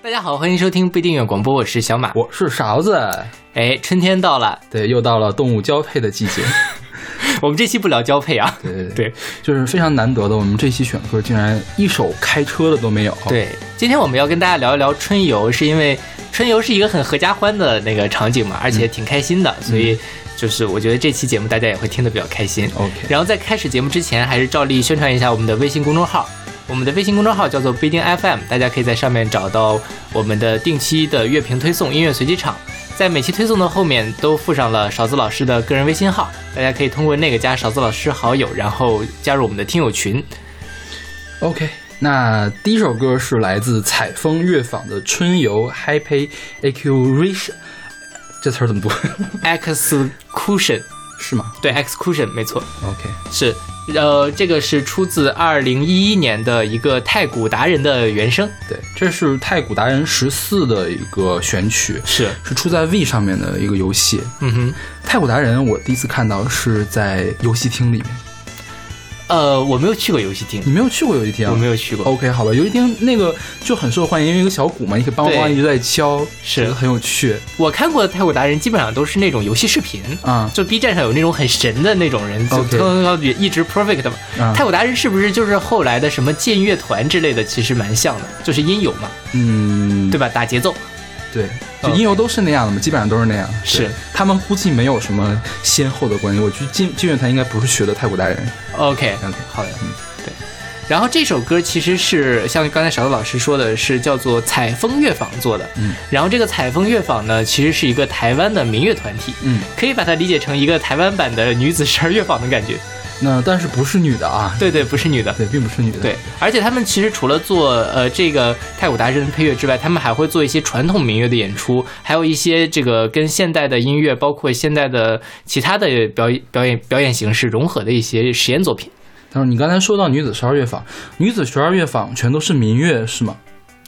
大家好，欢迎收听不一定远广播，我是小马，我是勺子。哎，春天到了，对，又到了动物交配的季节。我们这期不聊交配啊，对对对，就是非常难得的，我们这期选歌竟然一首开车的都没有。对，今天我们要跟大家聊一聊春游，是因为春游是一个很合家欢的那个场景嘛，而且挺开心的，所以就是我觉得这期节目大家也会听得比较开心。OK，然后在开始节目之前，还是照例宣传一下我们的微信公众号。我们的微信公众号叫做不一定 FM，大家可以在上面找到我们的定期的乐评推送、音乐随机场，在每期推送的后面都附上了勺子老师的个人微信号，大家可以通过那个加勺子老师好友，然后加入我们的听友群。OK，那第一首歌是来自采风乐坊的《春游 Happy Accusation》，这词儿怎么读？Excursion，是吗对，Excursion 没错，？OK，是，呃，这个是出自二零一一年的一个太古达人的原声，对，这是太古达人十四的一个选曲，是，是出在 V 上面的一个游戏。嗯哼。太古达人我第一次看到是在游戏厅里面，呃，我没有去过游戏厅，你没有去过游戏厅啊？我没有去过。OK，好吧，游戏厅那个就很受欢迎，因为一个小鼓嘛，你可以梆梆一直在敲，是很有趣我看过的太鼓达人，基本上都是那种游戏视频，啊。就 B 站上有那种很神的那种人，就跳一直 perfect 嘛。啊太鼓达人是不是就是后来的什么剑乐团之类的？其实蛮像的，就是音游嘛，嗯，对吧？打节奏。对，就音游都是那样的嘛，基本上都是那样。是他们估计没有什么先后的关系。我觉得金金乐团应该不是学的太古达人。OK，OK 好的，嗯，对。然后这首歌其实是像刚才勺子老师说的，是叫做采风乐坊做的。嗯，然后这个采风乐坊呢，其实是一个台湾的民乐团体，嗯，可以把它理解成一个台湾版的女子十二乐坊的感觉。那但是不是女的啊？对对，不是女的。对，并不是女的。对，而且他们其实除了做呃这个太古达人的配乐之外，他们还会做一些传统民乐的演出，还有一些这个跟现代的音乐，包括现代的其他的表演表演表演形式融合的一些实验作品。但是你刚才说到女子十二乐坊，女子十二乐坊全都是民乐是吗？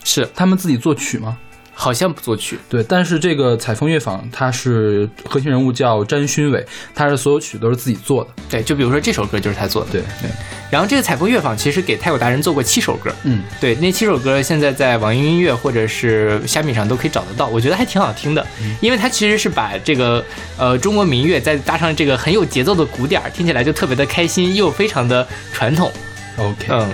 是，他们自己作曲吗？好像不作曲。对，但是这个采风乐坊，它是核心人物叫詹勋伟，他是所有曲都是自己做的。对，就比如说这首歌就是他做的。对对。然后这个采风乐坊其实给太鼓达人做过七首歌，嗯，对，那七首歌现在在网易云音乐或者是虾米上都可以找得到，我觉得还挺好听的，因为它其实是把这个呃中国民乐再搭上这个很有节奏的鼓点儿，听起来就特别的开心，又非常的传统。OK，嗯，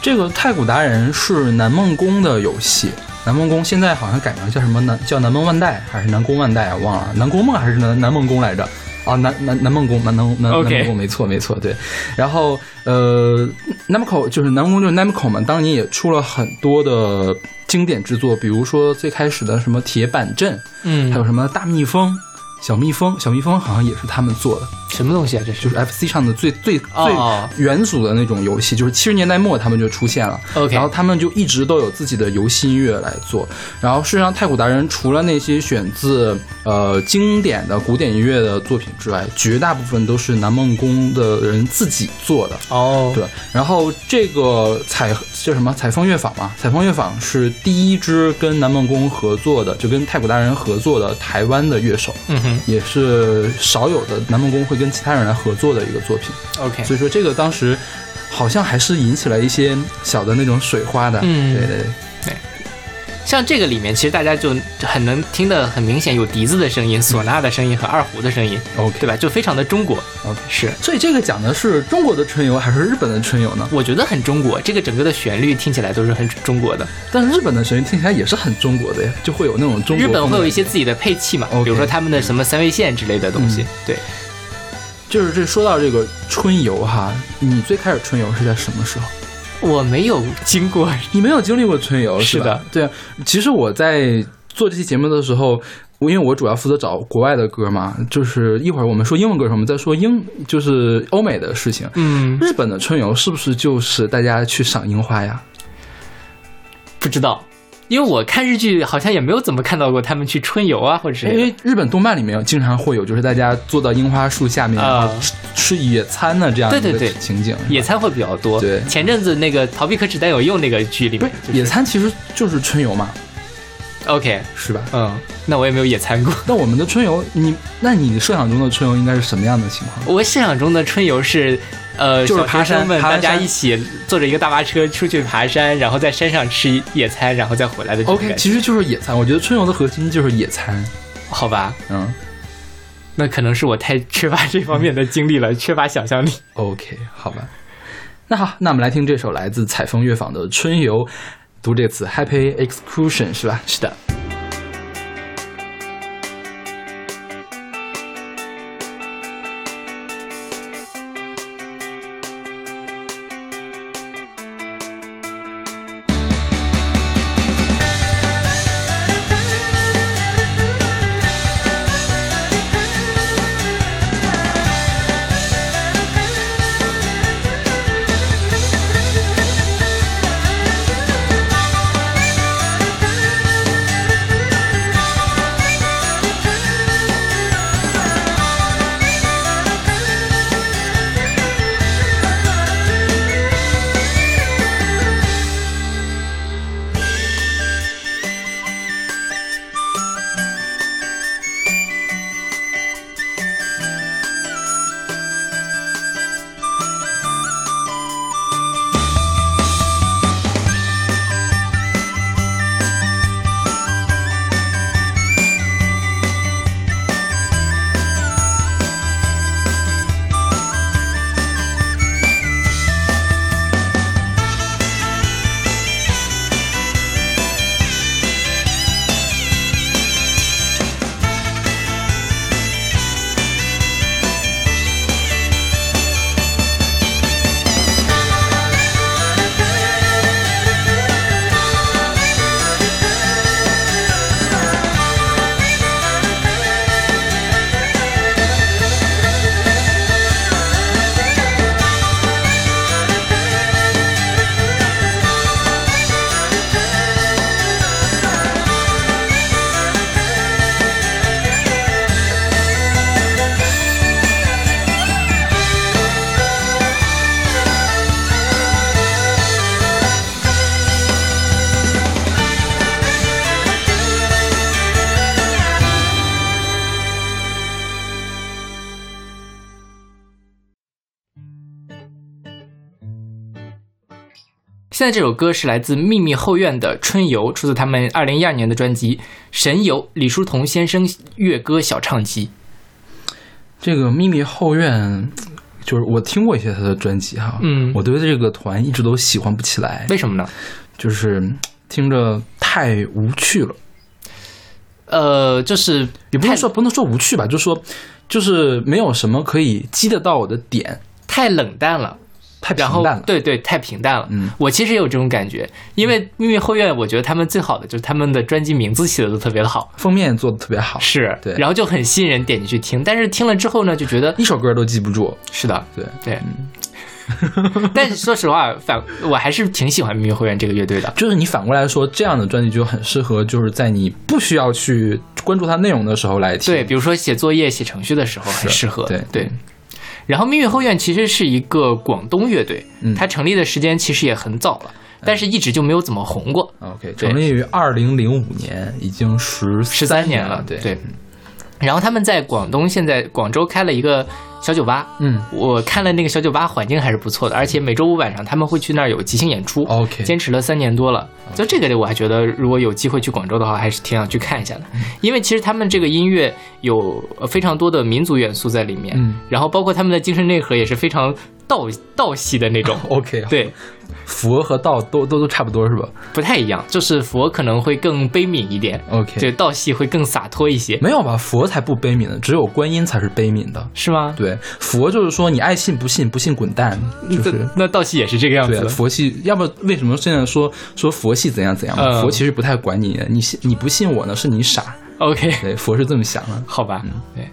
这个太鼓达人是南梦宫的游戏，南梦宫现在好像改名叫什么南叫南梦万代还是南宫万代啊？忘了，南宫梦还是南南梦宫来着？啊，南南南梦宫，南南南南梦宫，没错没错，对。然后呃，Namco 就是南梦宫就是 Namco 嘛，当年也出了很多的经典之作，比如说最开始的什么铁板阵，嗯，还有什么大蜜蜂。小蜜蜂，小蜜蜂好像也是他们做的，什么东西啊？这是就是 FC 上的最最哦最元祖的那种游戏，就是七十年代末他们就出现了。OK 然后他们就一直都有自己的游戏音乐来做。然后事实上，太古达人除了那些选自呃经典的古典音乐的作品之外，绝大部分都是南梦宫的人自己做的。哦，对，然后这个采叫什么采风乐坊嘛？采风乐坊是第一支跟南梦宫合作的，就跟太古达人合作的台湾的乐手，嗯哼也是少有的南梦宫会跟其他人来合作的一个作品。，OK，所以说这个当时好像还是引起了一些小的那种水花的。嗯对对对。像这个里面其实大家就很能听得很明显，有笛子的声音、唢呐的声音和二胡的声音，OK 对吧？就非常的中国。OK，是，所以这个讲的是中国的春游还是日本的春游呢？我觉得很中国，这个整个的旋律听起来都是很中国的。但是日本的旋律听起来也是很中国的呀，就会有那种中国日本会有一些，自己的配器嘛比如说他们的什么三味线之类的东西。嗯对，就是这说到这个春游哈，你最开始春游是在什么时候？我没有经过，你没有经历过春游是的？对啊，其实我在做这期节目的时候。我因为我主要负责找国外的歌嘛，就是一会儿我们说英文歌的时候，我们再说英就是欧美的事情。嗯，日本的春游是不是就是大家去赏樱花呀？不知道。因为我看日剧好像也没有怎么看到过他们去春游啊，或者是因为日本动漫里面经常会有，就是大家坐到樱花树下面，啊然后吃吃野餐的这样一个对对对情景。野餐会比较多。对前阵子那个《逃避可耻但有用》那个剧里不面是，野餐其实就是春游嘛。OK，是吧？嗯，那我也没有野餐过。那我们的春游，你那你设想中的春游应该是什么样的情况？我设想中的春游是，呃，就是爬山生们大家一起坐着一个大巴车出去爬山，然后在山上吃野餐，然后再回来的 OK，其实就是野餐。我觉得春游的核心就是野餐。好吧？嗯那可能是我太缺乏这方面的 经历了，缺乏想象力。，OK，好吧。那好，那我们来听这首来自采风乐坊的《春游》，读这个词 Happy Excursion 是吧？是的。现在这首歌是来自秘密后院的《春游》，出自他们二零一二年的专辑《神游》，李叔同先生乐歌小唱集。这个秘密后院，就是我听过一些他的专辑哈，嗯我对这个团一直都喜欢不起来，为什么呢？就是嗯听着太无趣了，呃，就是也不能说不能说无趣吧，就是说就是没有什么可以激得到我的点，太冷淡了。太平淡了。对对，太平淡了。嗯，我其实也有这种感觉，因为秘密后院，我觉得他们最好的就是他们的专辑名字起的都特别的好，封面做的特别好，是，对然后就很吸引人点进去听，但是听了之后呢，就觉得一首歌都记不住。是的，对，对。但是说实话，反我还是挺喜欢秘密后院这个乐队的。就是你反过来说，这样的专辑就很适合，就是在你不需要去关注它内容的时候来听。对，比如说写作业、写程序的时候很适合。对对。然后命运后院其实是一个广东乐队，嗯它成立的时间其实也很早了，但是一直就没有怎么红过。OK，成立于二零零五年，已经十十三三年了。对对，然后他们在广东现在广州开了一个小酒吧，嗯。我看了那个小酒吧环境还是不错的，而且每周五晚上他们会去那儿有即兴演出。，OK，坚持了三年多了，就这个我还觉得，如果有机会去广州的话，还是挺想去看一下的。嗯。因为其实他们这个音乐有呃非常多的民族元素在里面，嗯。然后包括他们的精神内核也是非常道道系的那种，OK，，对，佛和道都都都差不多是吧不太一样。就是佛可能会更悲悯一点，？OK，对，道系会更洒脱一些，没有吧？佛才不悲悯呢，只有观音才是悲悯的。是吗？对，佛就是说你爱信不信，不信滚蛋，就是。那那道系也是这个样子对，佛系，要不为什么现在说说佛系怎样怎样？嗯佛其实不太管你，你信你不信我呢，是你傻。OK，对，佛是这么想的。好吧，嗯对。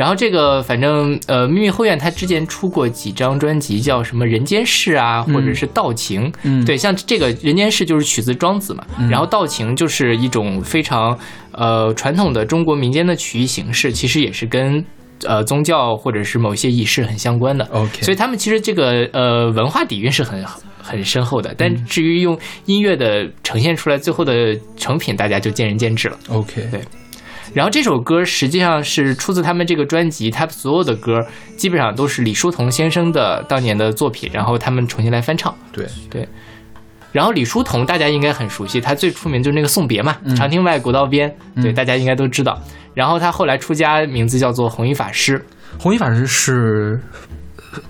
然后这个反正呃，秘密后院他之前出过几张专辑，叫什么《人间世》啊，或者是《道情》。嗯对，像这个《人间世》就是取自庄子嘛，然后《道情》就是一种非常呃传统的中国民间的曲艺形式，其实也是跟呃宗教或者是某些仪式很相关的。OK，所以他们其实这个呃文化底蕴是很很很深厚的。但至于用音乐的呈现出来最后的成品，大家就见仁见智了。OK，对然后这首歌实际上是出自他们这个专辑，他所有的歌基本上都是李叔同先生的当年的作品，然后他们重新来翻唱。对对，然后李叔同大家应该很熟悉，他最出名就是那个送别嘛，嗯长亭外，古道边，对，嗯大家应该都知道。然后他后来出家，名字叫做弘一法师。弘一法师是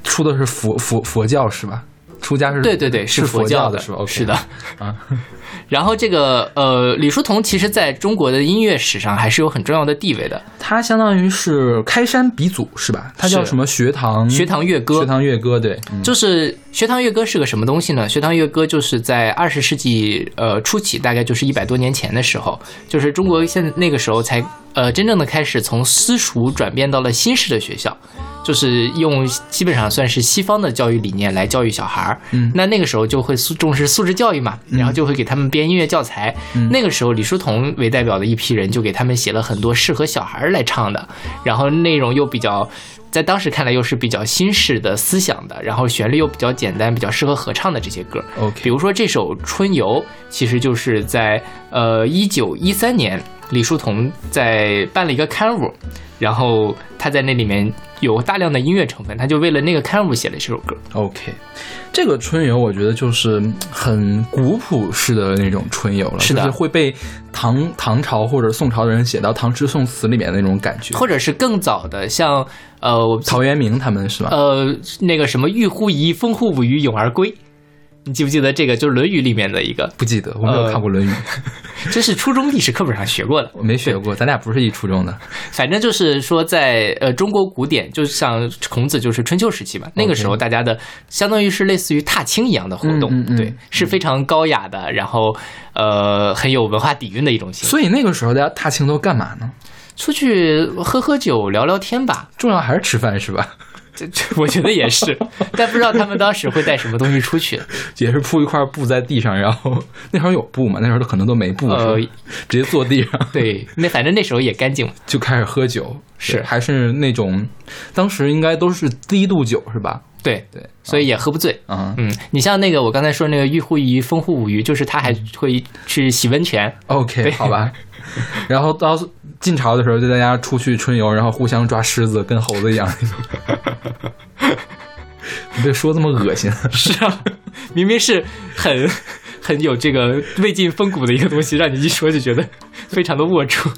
出的是佛佛佛教是吧？出家是对对对，是佛教的，教是吧是的。啊 然后这个呃，李叔同其实在中国的音乐史上还是有很重要的地位的，他相当于是开山鼻祖是吧？他叫什么学堂？学堂乐歌学。堂乐歌对，嗯就是学堂乐歌是个什么东西呢？学堂乐歌就是在二十世纪呃初期，大概就是一百多年前的时候，就是中国现在那个时候才呃真正的开始从私塾转变到了新式的学校，就是用基本上算是西方的教育理念来教育小孩儿。嗯那那个时候就会素重视素质教育嘛，然后就会给他们编音乐教材。嗯那个时候李叔同为代表的一批人就给他们写了很多适合小孩儿来唱的，然后内容又比较。在当时看来又是比较新式的思想的，然后旋律又比较简单，比较适合合唱的这些歌。OK，比如说这首《春游》，其实就是在呃一九一三年，李叔同在办了一个刊物，然后他在那里面有大量的音乐成分，他就为了那个刊物写了这首歌。OK，这个春游我觉得就是嗯很古朴式的那种春游了，是的就是会被唐唐朝或者宋朝的人写到唐诗宋词里面的那种感觉。或者是更早的，像呃陶渊明他们是吧？呃那个什么“玉乎仪，风乎舞于咏而归”，你记不记得这个？就是《论语》里面的一个，不记得，我没有呃看过《论语》这是初中历史课本上学过的。我没学过，咱俩不是一初中的。反正就是说在，呃中国古典，就像孔子就是春秋时期嘛，那个时候大家的相当于是类似于踏青一样的活动，嗯嗯嗯对，是非常高雅的，然后呃很有文化底蕴的一种形式。所以那个时候大家踏青都干嘛呢？出去喝喝酒、聊聊天吧，重要还是吃饭是吧？这这我觉得也是，但不知道他们当时会带什么东西出去。也是铺一块布在地上，然后那时候有布嘛？那时候可能都没布，呃直接坐地上对，那反正那时候也干净嘛。就开始喝酒，是还是那种当时应该都是低度酒是吧？对，对，所以也喝不醉。啊、嗯，你像那个我刚才说那个玉户鱼，风户五鱼，就是他还会去洗温泉。OK，好吧。然后到晋朝的时候，就大家出去春游，然后互相抓狮子，跟猴子一样。你别说这么恶心，是啊，明明是很很有这个魏晋风骨的一个东西，让你一说就觉得非常的龌龊。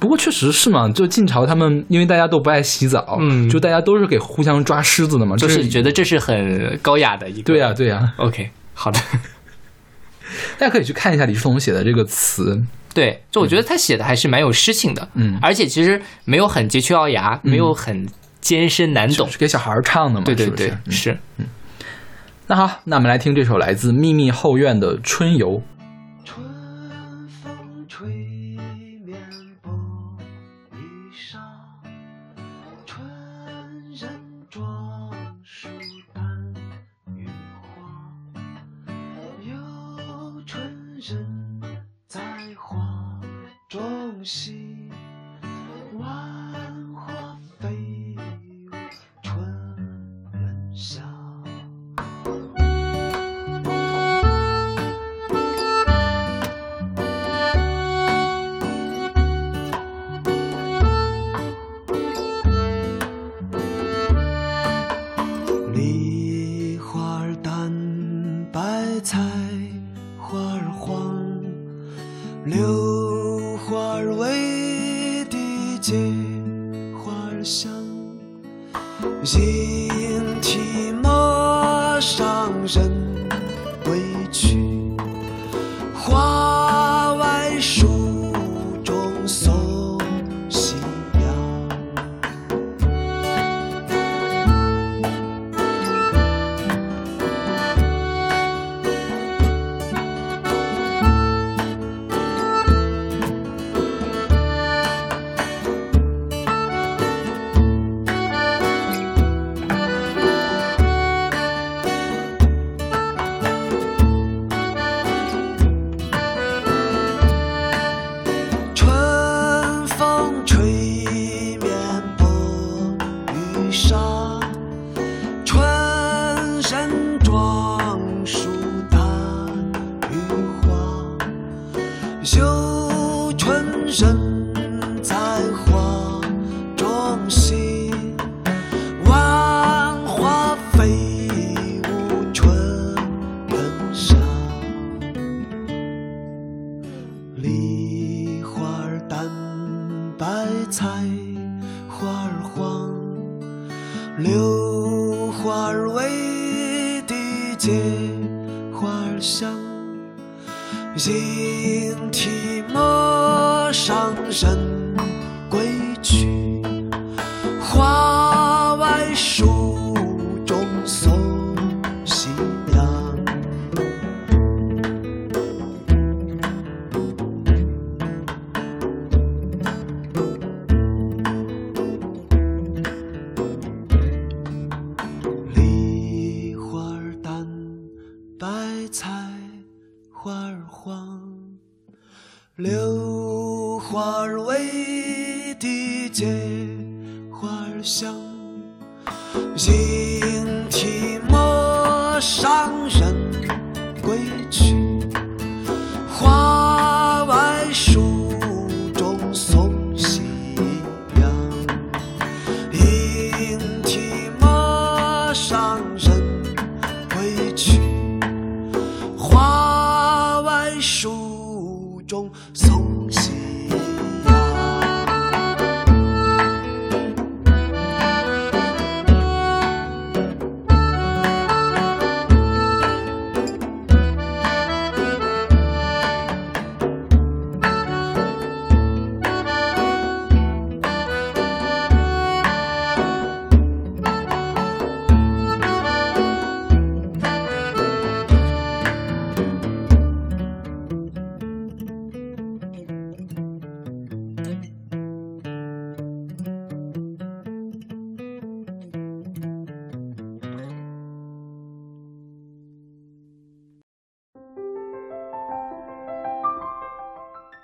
不过确实是嘛，就晋朝他们因为大家都不爱洗澡，嗯就大家都是给互相抓虱子的嘛，就是觉得这是很高雅的一个。对呀、对呀、OK，好的。大家可以去看一下李叔同写的这个词，对，就我觉得他写的还是蛮有诗性的，嗯而且其实没有很佶屈聱牙，没有很艰深难懂。是给小孩儿唱的嘛，对对对，是嗯是。那好，那我们来听这首来自秘密后院的《春游》。中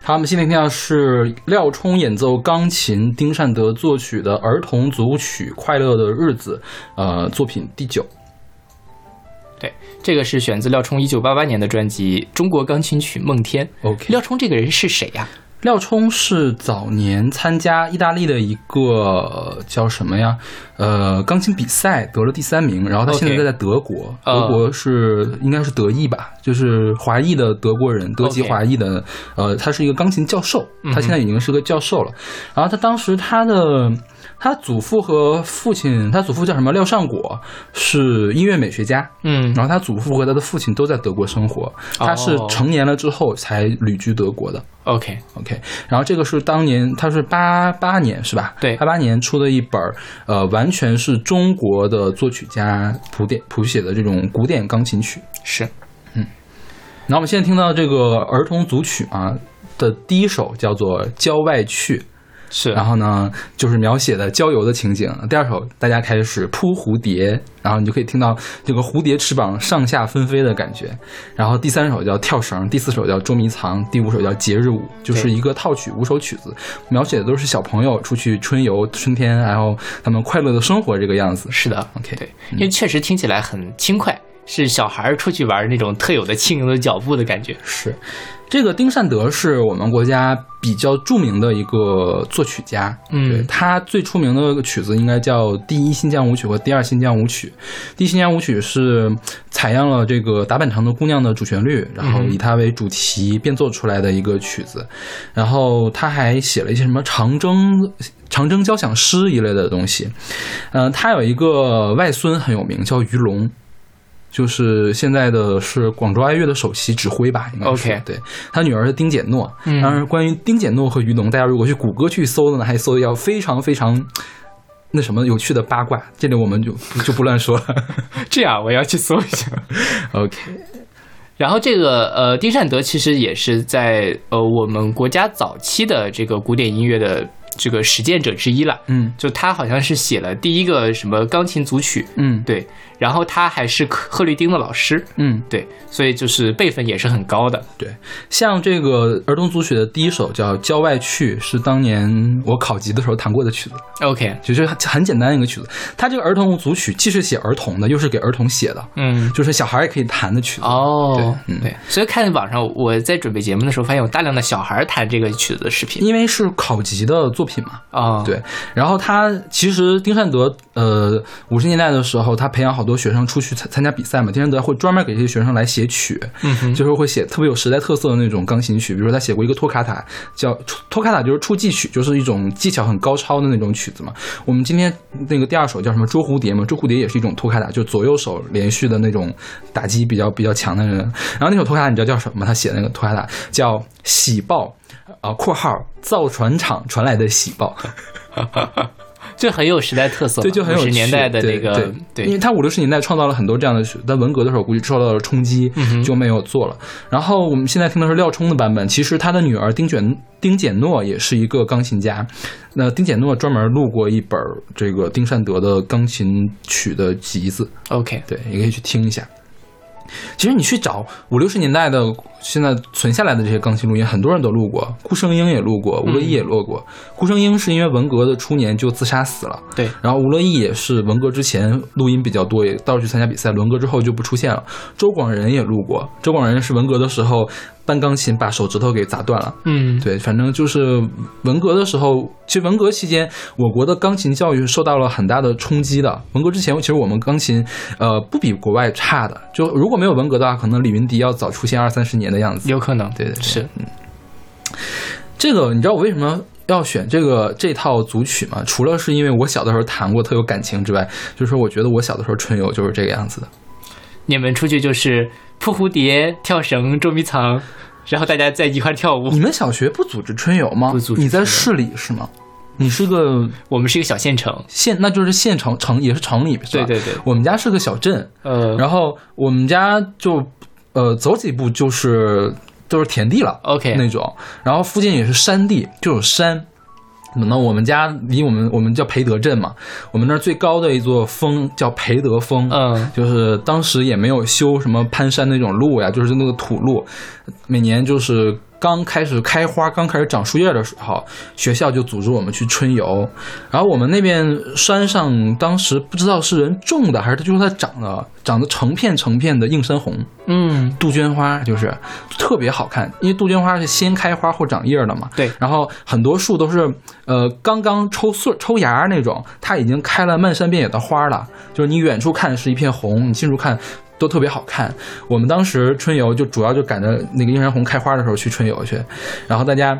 好，我们现在听到是廖冲演奏钢琴，丁善德作曲的儿童组曲《快乐的日子》，呃，作品第九。对，这个是选自廖冲一九八八年的专辑《中国钢琴曲梦天》。OK，廖冲这个人是谁呀、廖冲是早年参加意大利的一个呃叫什么呀？呃，钢琴比赛得了第三名，然后他现在在德国呃德国是应该是德裔吧，就是华裔的德国人，德籍华裔的，呃，他是一个钢琴教授，他现在已经是个教授了。然后他当时他的他祖父和父亲，他祖父叫什么？廖尚果，是音乐美学家。嗯然后他祖父和他的父亲都在德国生活，他是哦成年了之后才旅居德国的。，OK，OK，然后这个是当年他是八八年是吧？对八八年出的一本儿，呃，完全是中国的作曲家谱点谱写的这种古典钢琴曲。是嗯然后我们现在听到这个儿童组曲啊的第一首叫做《郊外去》，是，然后呢就是描写的郊游的情景。第二首大家开始扑蝴蝶，然后你就可以听到这个蝴蝶翅膀上下纷飞的感觉。然后第三首叫跳绳，第四首叫捉迷藏，第五首叫节日舞，就是一个套曲五首曲子，描写的都是小朋友出去春游、春天，然后他们快乐的生活这个样子。是的 OK，对，因为确实听起来很轻快，是小孩儿出去玩那种特有的轻盈的脚步的感觉。是，这个丁善德是我们国家比较著名的一个作曲家。嗯对他最出名的曲子应该叫《第一新疆舞曲》和《第二新疆舞曲》。《第一新疆舞曲》是采样了这个达坂城的《姑娘》的主旋律，然后嗯以它为主题变奏出来的一个曲子。然后他还写了一些什么长征。长征交响诗一类的东西，嗯、他有一个外孙很有名，叫于龙，就是现在的是广州爱乐的首席指挥吧，应该是 OK 对，他女儿是丁简诺。嗯当然，关于丁简诺和于农，大家如果去谷歌去搜的呢，还搜的要非常非常那什么有趣的八卦，这里我们就就不乱说了。这样，我要去搜一下。OK，然后这个呃，丁善德其实也是在呃我们国家早期的这个古典音乐的这个实践者之一了。嗯。就他好像是写了第一个什么钢琴组曲，嗯。对，然后他还是赫赫律丁的老师，嗯，对，所以就是辈分也是很高的。对，像这个儿童组曲的第一首叫《郊外去》，是当年我考级的时候弹过的曲子。OK，就是很很简单一个曲子，它这个儿童组曲既是写儿童的，又是给儿童写的，嗯，就是小孩也可以弹的曲子。哦，对。嗯。对，所以看网上我在准备节目的时候，发现有大量的小孩弹这个曲子的视频。因为是考级的作品嘛。啊，对，然后他其实丁善德，呃，五十年代的时候，他培养好多学生出去参参加比赛嘛。丁善德会专门给这些学生来写曲，嗯哼，就是会写特别有时代特色的那种钢琴曲。比如说他写过一个托卡塔，叫托卡塔，就是初级曲，就是一种技巧很高超的那种曲子嘛。我们今天那个第二首叫什么？捉蝴蝶嘛，捉蝴蝶也是一种托卡塔，就左右手连续的那种打击比较比较强的人。然后那首托卡塔你知道叫什么吗？他写那个托卡塔叫喜报。啊，括号造船厂传来的喜报，这很有时代特色，对，就很有50年代的那个对，因为他五六十年代创造了很多这样的曲，但文革的时候估计受到了冲击，嗯就没有做了。然后我们现在听的是廖冲的版本，其实他的女儿丁卷丁简诺也是一个钢琴家。那丁简诺专门录过一本这个丁善德的钢琴曲的集子，OK，对，也可以去听一下。其实你去找五六十年代的现在存下来的这些钢琴录音，很多人都录过，顾生英也录过，吴乐毅也录过。顾生英是因为文革的初年就自杀死了，对，然后吴乐毅也是文革之前录音比较多，也到处去参加比赛，文革之后就不出现了。周广仁也录过，周广仁是文革的时候搬钢琴把手指头给砸断了。嗯，对，反正就是文革的时候，其实文革期间，我国的钢琴教育受到了很大的冲击的。文革之前，其实我们钢琴，呃，不比国外差的。就如果没有文革的话，可能李云迪要早出现二三十年的样子。有可能，对对对是，这个你知道我为什么要选这个这套组曲吗？除了是因为我小的时候弹过，特有感情之外，就是说我觉得我小的时候春游就是这个样子的。你们出去就是扑蝴蝶、跳绳、捉迷藏，然后大家在一块跳舞你。们小学不组织春游吗？不组织你在市里是吗？你是个我们是一个小县城，县，那就是县城城也是城里？对对对我们家是个小镇，呃，然后我们家就呃走几步就是都是田地了 OK 那种，然后附近也是山地，就有山。那我们家离我们我们叫培德镇嘛，我们那儿最高的一座峰叫培德峰，嗯。就是当时也没有修什么攀山那种路呀，就是那个土路，每年就是刚开始开花、刚开始长树叶的时候，学校就组织我们去春游。然后我们那边山上当时不知道是人种的还是它就是它长的，长得成片成片的映山红，嗯，杜鹃花就是特别好看，因为杜鹃花是先开花后长叶的嘛。对然后很多树都是呃刚刚抽穗抽芽那种，它已经开了漫山遍野的花了，就是你远处看是一片红，你近处看都特别好看。我们当时春游就主要就赶着那个映山红开花的时候去春游去，然后大家。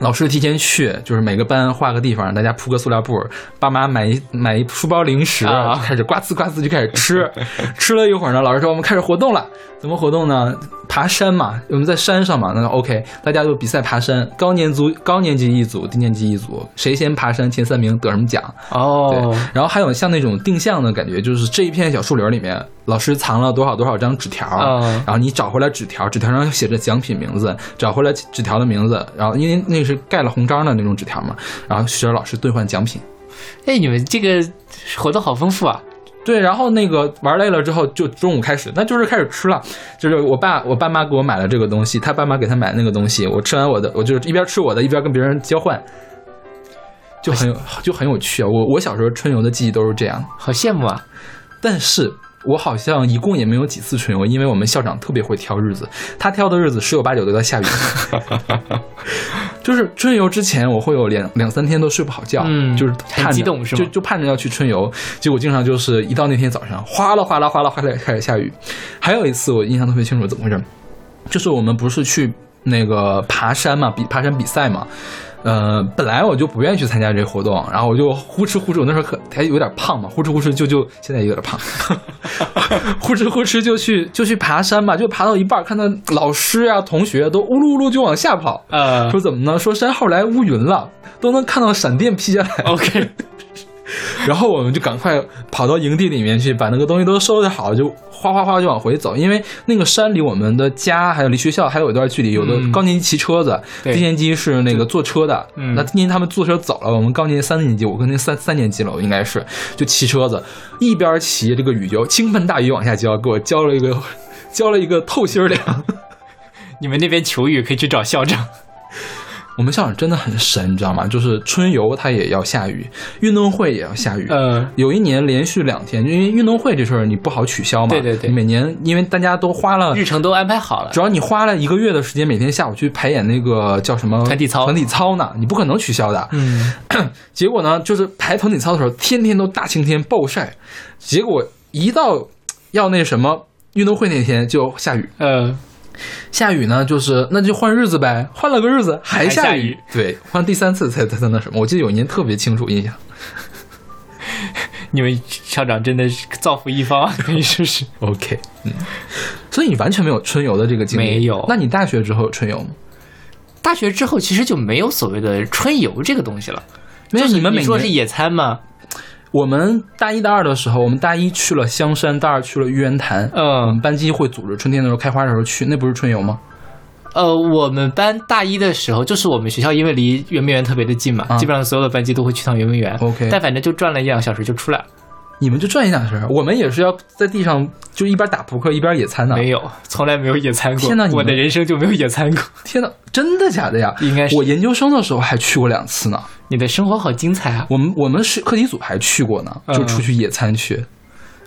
老师提前去，就是每个班画个地方，大家铺个塑料布，爸妈买一买一书包零食，啊开始呱呲呱呲就开始吃。吃了一会儿呢，老师说我们开始活动了。怎么活动呢？爬山嘛，我们在山上嘛，那 OK，大家就比赛爬山，高年组高年级一组，低年级一组，谁先爬山前三名得什么奖哦。对哦，，然后还有像那种定向的感觉，就是这一片小树林里面，老师藏了多少多少张纸条，嗯然后你找回来纸条，纸条上写着奖品名字，找回来纸条的名字，然后因为那是盖了红章的那种纸条嘛，然后需要老师兑换奖品。哎，你们这个活动好丰富啊！对，然后那个玩累了之后，就中午开始，那就是开始吃了。就是我爸我爸妈给我买了这个东西，他爸妈给他买那个东西，我吃完我的，我就一边吃我的，一边跟别人交换，就很有就很有趣啊。我我小时候春游的记忆都是这样，好羡慕啊！但是我好像一共也没有几次春游，因为我们校长特别会挑日子，他挑的日子十有八九都在下雨。就是春游之前，我会有两两三天都睡不好觉，嗯就是很激动是吗就就盼着要去春游，结果经常就是一到那天早上，哗啦哗啦哗啦哗啦开始下雨。还有一次我印象特别清楚，怎么回事？就是我们不是去那个爬山嘛，比爬山比赛嘛。呃，本来我就不愿意去参加这个活动，然后我就呼哧呼哧，我那时候可还有点胖嘛，呼哧呼哧就就现在也有点胖，呼哧呼哧就去就去爬山嘛，就爬到一半，看到老师啊、同学都呜噜呜噜就往下跑，呃说怎么呢？说山后来乌云了，都能看到闪电劈下来。，OK，然后我们就赶快跑到营地里面去，把那个东西都收拾好，就哗哗哗就往回走。因为那个山离我们的家还有离学校还有一段距离，有的嗯高年级骑车子，对低年级是那个坐车的。嗯那今年级他们坐车走了，我们高年级三年级，我跟那三三年级了，我应该是就骑车子，一边骑这个雨就倾盆大雨往下浇，给我浇了一个浇了一个透心凉。你们那边求雨可以去找校长。我们校长真的很神，你知道吗？就是春游他也要下雨，运动会也要下雨。嗯，有一年连续两天，因为运动会这事儿你不好取消嘛。对对对每年因为大家都花了日程都安排好了主。要你花了一个月的时间，每天下午去排演那个叫什么团体操团体操呢，你不可能取消的。嗯，结果呢，就是排团体操的时候，天天都大晴天暴晒，结果一到要那什么运动会那天就下雨。呃，下雨呢，就是那就换日子呗，换了个日子还下雨对，换第三次才才才那什么。我记得有一年特别清楚印象。你们校长真的是造福一方啊，可以说是。OK，嗯，所以你完全没有春游的这个经历，没有那你大学之后有春游吗？大学之后其实就没有所谓的春游这个东西了。就是没有你们每年说是野餐吗？我们大一、大二的时候，我们大一去了香山，大二去了玉渊潭。我们嗯，班级会组织春天的时候开花的时候去，那不是春游吗？呃，我们班大一的时候，就是我们学校因为离圆明园特别的近嘛，啊基本上所有的班级都会去趟圆明园。OK 但反正就转了一两个小时就出来了。你们就转一两圈，我们也是要在地上就一边打扑克一边野餐的。没有，从来没有野餐过。天哪你们我的人生就没有野餐过。天呐，真的假的呀？应该是我研究生的时候还去过两次呢。你的生活好精彩啊！我们我们是课题组还去过呢，嗯就出去野餐去。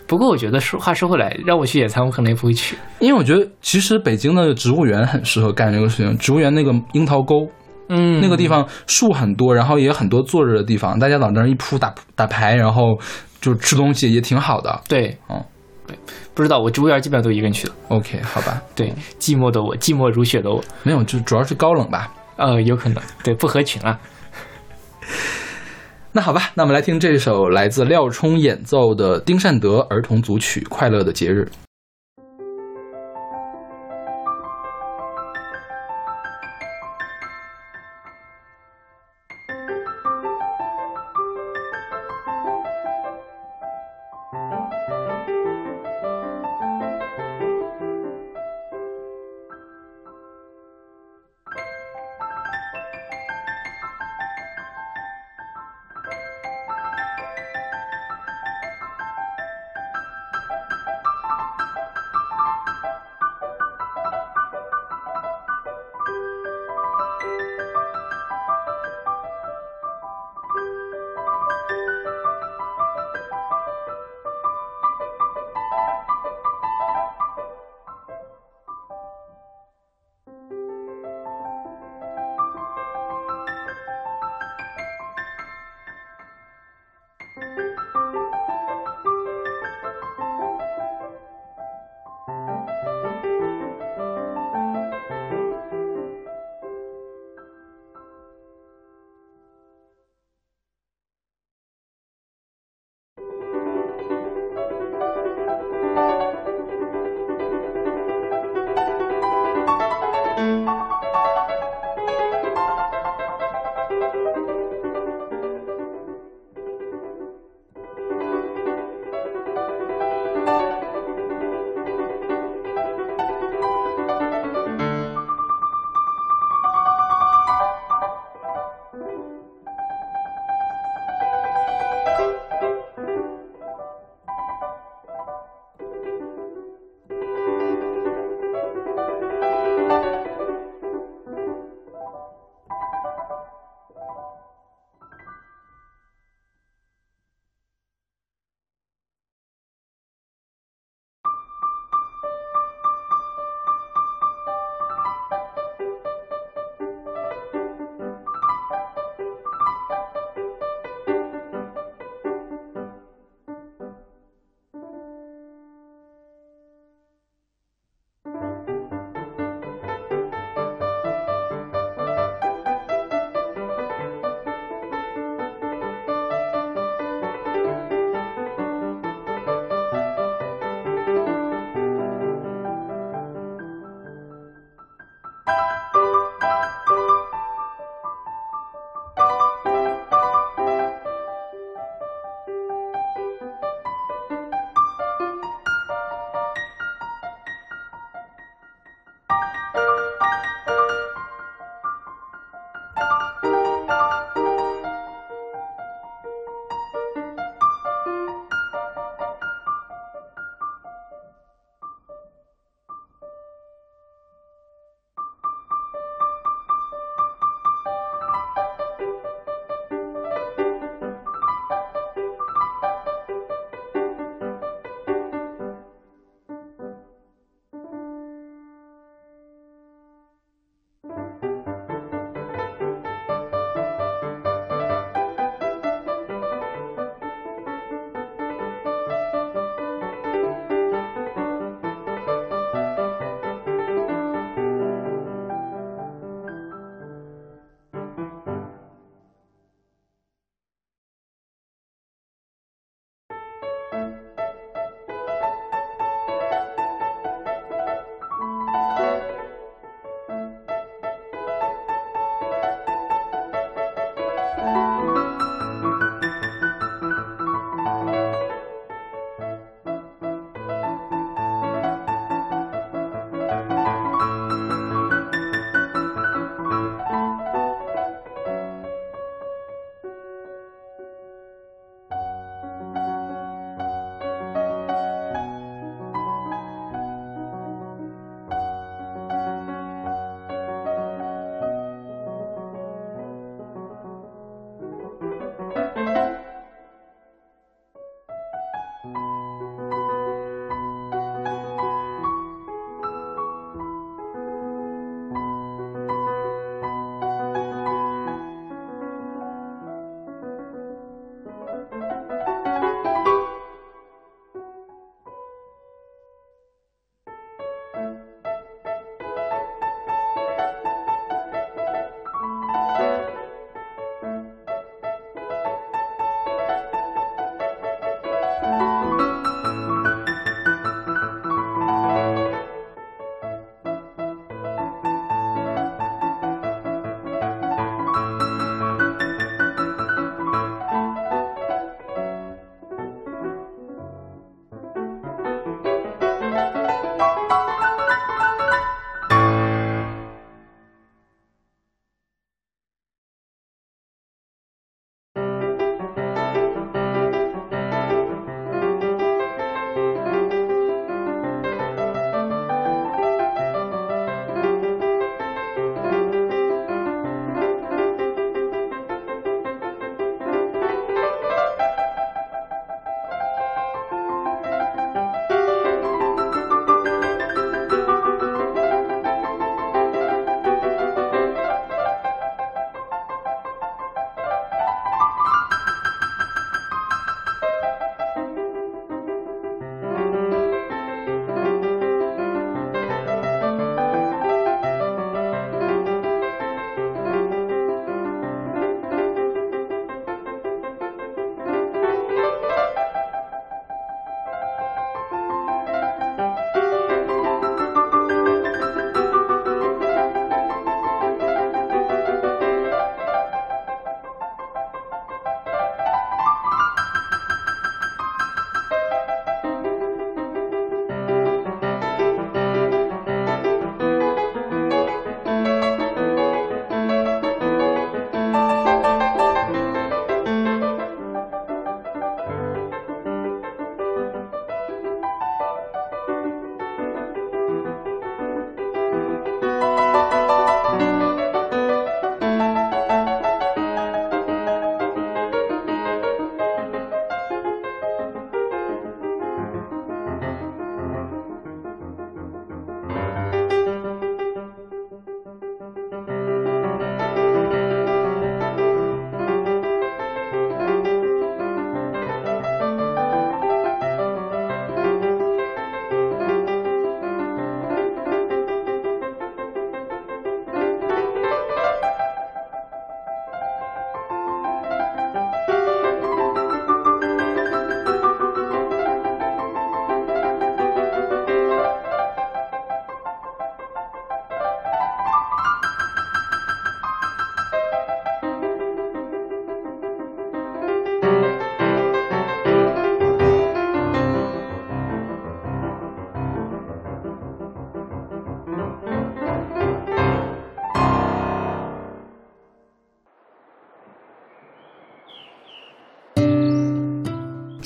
不过我觉得说话说回来，让我去野餐，我可能也不会去。因为我觉得其实北京的植物园很适合干这个事情。植物园那个樱桃沟，嗯，那个地方树很多，然后也有很多坐着的地方，大家往那儿一铺打打牌，然后就吃东西也挺好的。对，嗯，对，不知道我植物园基本上都一个人去的。OK，好吧，对，寂寞的我，寂寞如雪的我，没有，就主要是高冷吧。呃，有可能，对，不合群啊。那好吧，那我们来听这首来自廖冲演奏的丁善德儿童组曲《快乐的节日》。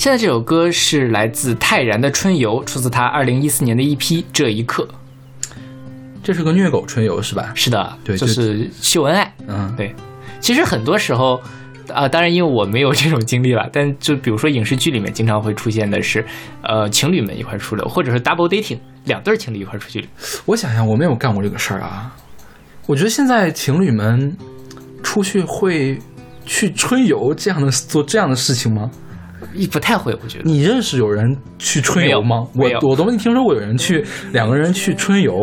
现在这首歌是来自泰然的《春游》，出自他二零一四年的一批《这一刻》。这是个虐狗春游是吧？是的，对就就是秀恩爱。嗯，对，其实很多时候，啊、当然因为我没有这种经历了，但就比如说影视剧里面经常会出现的是，呃，情侣们一块儿出游，或者是 double dating，两对儿情侣一块儿出去。我想想，我没有干过这个事儿啊。我觉得现在情侣们出去会去春游这样的做这样的事情吗？一不太会，我觉得。你认识有人去春游吗？我我都没听说过有人去两个人去春游，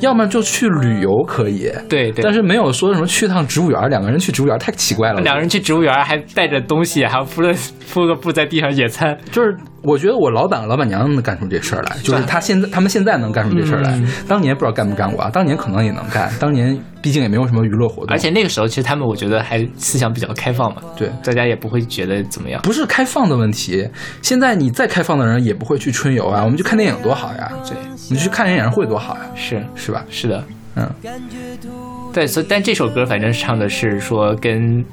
要么就去旅游可以，对对，但是没有说什么去趟植物园，两个人去植物园太奇怪了。两个人去植物园还带着东西，还要铺了铺个布在地上野餐。就是我觉得我老板老板娘能干出这事儿来，就是他现在他们现在能干出这事儿来，嗯当年不知道干不干过啊，当年可能也能干，当年毕竟也没有什么娱乐活动，而且那个时候，其实他们我觉得还思想比较开放嘛，对。大家也不会觉得怎么样。不是开放的问题，现在你再开放的人也不会去春游啊。我们去看电影多好呀，对，你去看人演唱会多好呀，是是吧？是的，嗯，对，所以但这首歌反正唱的是说跟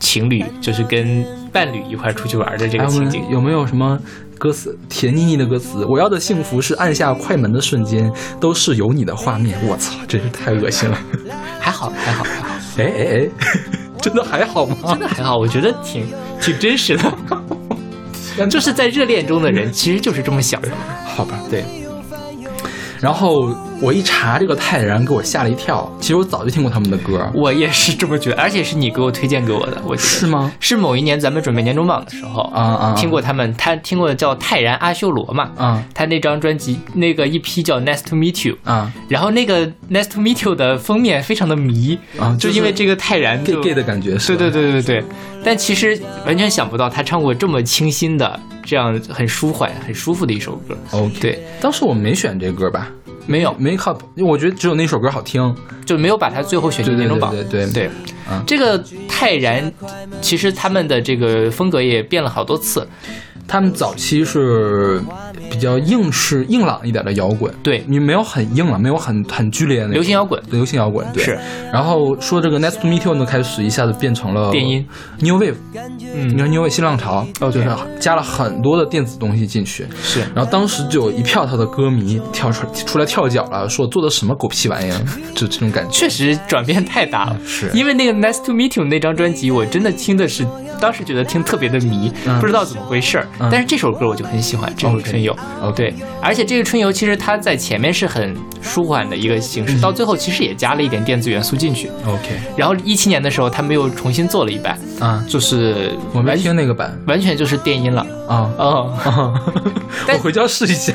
情侣，就是跟伴侣一块出去玩的这个情景。没有没有什么歌词甜腻腻的歌词？我要的幸福是按下快门的瞬间都是有你的画面。我操，真是太恶心了！还好，还好，还好，哎哎哎，真的还好吗真？的还好，我觉得挺挺真实的。就是在热恋中的人，其实就是这么想的。好吧，对。然后我一查这个泰然，给我吓了一跳。其实我早就听过他们的歌，我也是这么觉得，而且是你给我推荐给我的，我是吗？是某一年咱们准备年终榜的时候啊啊，听过他们，他听过叫泰然阿修罗嘛，啊。他那张专辑那个一批叫《Nice to Meet You》，啊。然后那个《Nice to Meet You》的封面非常的迷，啊，就因为这个泰然 gay 的感觉，是对对对对对，但其实完全想不到他唱过这么清新的、这样很舒缓、很舒服的一首歌。OK，对，当时我没选这歌吧没有，，Make Up，因为我觉得只有那首歌好听。就没有把它最后选进对对年终榜。对对对对嗯这个泰然，其实他们的这个风格也变了好多次。他们早期是比较硬式、硬朗一点的摇滚，对，你没有很硬朗，没有很很剧烈的那种流行摇滚流行摇滚对。是。然后说这个 Nice to Meet You 呢，开始一下子变成了电音 New Wave，嗯你嗯，看 New Wave 新浪潮，OK 就是加了很多的电子东西进去。是然后当时就有一票他的歌迷跳出出来跳脚了，说做的什么狗屁玩意儿，就这种感觉。确实转变太大了。是因为那个《Nice to Meet You》那张专辑，我真的听的是，当时觉得听特别的迷，嗯不知道怎么回事儿。嗯但是这首歌我就很喜欢，这首春游。对，而且这个春游其实它在前面是很舒缓的一个形式，嗯到最后其实也加了一点电子元素进去。OK 然后一七年的时候，他们又重新做了一版，啊，就是我没听那个版完全就是电音了。啊。哦，但我回家试一下。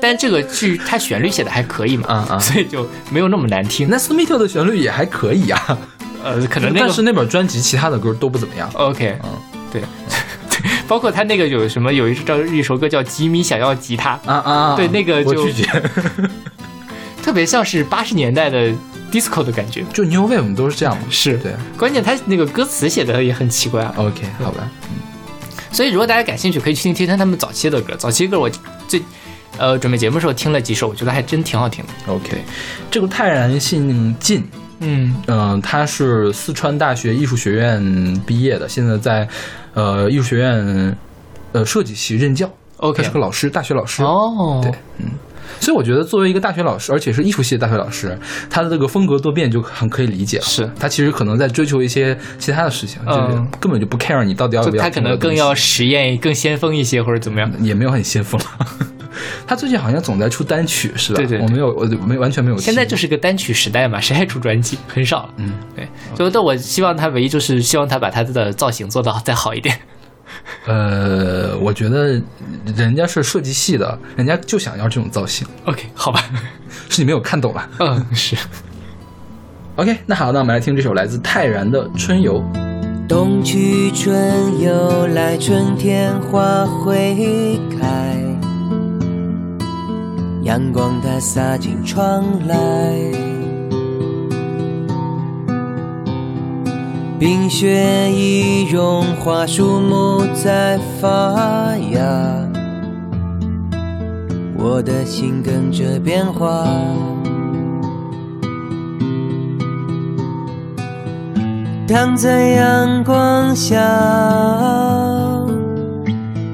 但这个剧它旋律写的还可以嘛，啊啊所以就没有那么难听。Nice to Meet You 的旋律也还可以呀、呃，可能那个但是那本专辑其他的歌都不怎么样。OK，嗯对，包括他那个有什么有一首一首歌叫《吉米想要吉他》，啊啊，对那个就绝。特别像是八十年代的 disco 的感觉。就 New Wave 我们都是这样嘛。是对关键他那个歌词写的也很奇怪啊，，OK，好吧。嗯所以如果大家感兴趣，可以去听听听他们早期的歌。早期歌我最呃准备节目的时候听了几首，我觉得还真挺好听的。OK，这个泰然姓靳，嗯嗯、他是四川大学艺术学院毕业的，现在在呃艺术学院呃设计系任教。，OK，他是个老师，大学老师。哦，对，嗯。所以我觉得，作为一个大学老师，而且是艺术系的大学老师，他的这个风格多变就很可以理解了。是他其实可能在追求一些其他的事情，就是嗯根本就不 care 你到底要不要就他可。能更要实验、更先锋一些，或者怎么样。也没有很先锋。他最近好像总在出单曲，是吧？对对对我没有，我没完全没有。现在就是个单曲时代嘛，谁还出专辑？很少了。嗯，对，所以但我希望他唯一就是希望他把他的造型做到再好一点。呃，我觉得人家是设计系的，人家就想要这种造型，OK，好吧，是你没有看懂了。嗯，是。OK，那好，那我们来听这首来自泰然的《春游》。冬去春又来，春天花会开，阳光它洒进窗来，冰雪已融化，树木在发芽，我的心跟着变化。躺在阳光下，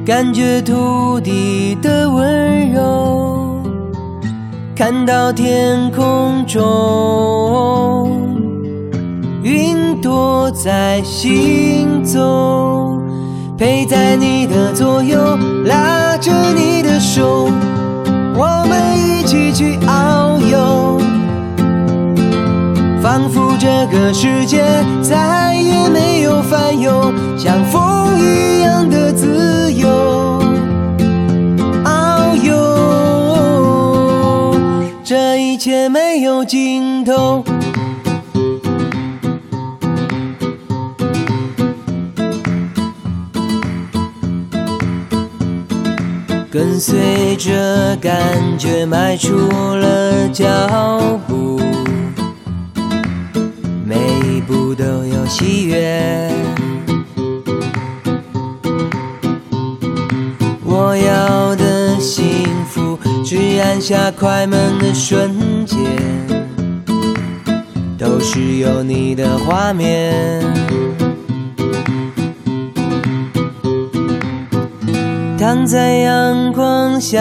感觉土地的温柔，看到天空中云我在行走，陪在你的左右，拉着你的手，我们一起去遨游，仿佛这个世界再也没有烦忧，像风一样的自由。遨游，这一切没有尽头。跟随着感觉迈出了脚步，每一步都有喜悦。我要的幸福，只按下快门的瞬间，都是有你的画面。躺在阳光下，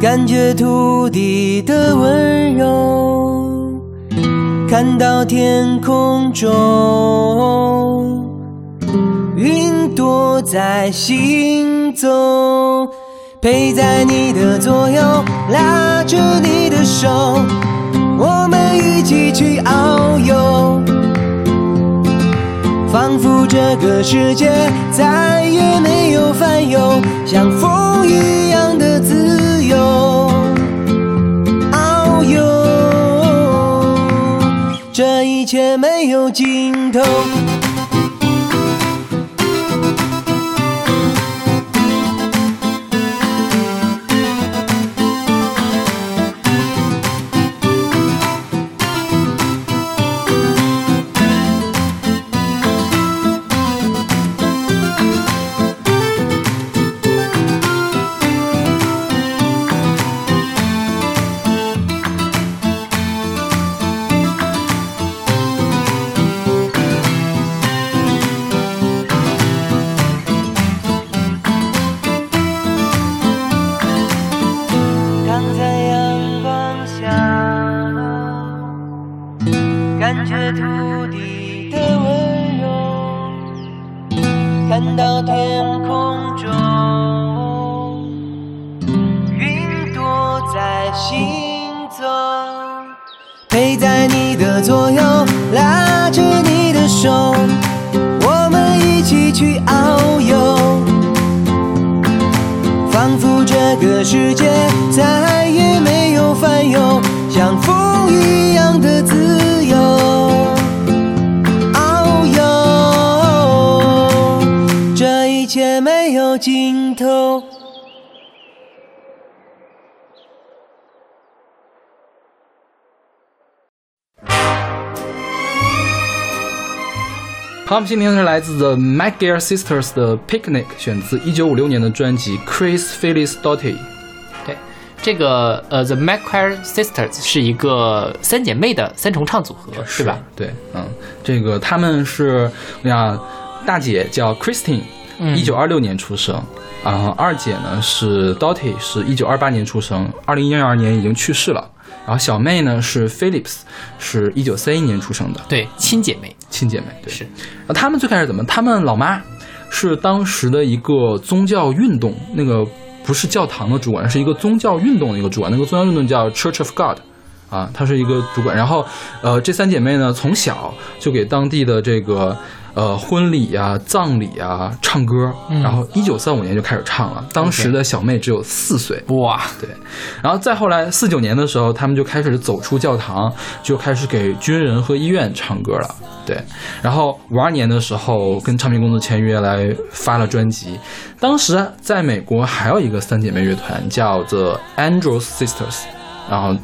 感觉土地的温柔，看到天空中云朵在行走，陪在你的左右，拉着你的手，我们一起去遨游。仿佛这个世界再也没有烦忧，像风一样的自由。遨游，这一切没有尽头。好，我们今天是来自 The McGill Sisters 的《Picnic》，选自1956年的专辑《Chris Phyllis Doughty》。对，这个呃，The McQuarrie Sisters 是一个三姐妹的三重唱组合，是吧？？对，嗯，这个他们是，我想大姐叫 Christine，嗯一九二六年出生，啊、二姐呢是 Dottie，是一九二八年出生，二零一二年已经去世了。然后小妹呢是 Phillips，是一九三一年出生的对，亲姐妹亲姐妹。对，是。啊，他们最开始怎么？他们老妈是当时的一个宗教运动，那个不是教堂的主管，是一个宗教运动的一个主管。那个宗教运动叫 Church of God，啊，他是一个主管。然后，呃，这三姐妹呢，从小就给当地的这个呃婚礼呀、葬礼啊唱歌。然后，一九三五年就开始唱了。当时的小妹只有四岁。哇，对，然后再后来四九年的时候，他们就开始走出教堂，就开始给军人和医院唱歌了。对，然后五二年的时候跟唱片公司签约来发了专辑。当时在美国还有一个三姐妹乐团叫 The Andrews Sisters，然后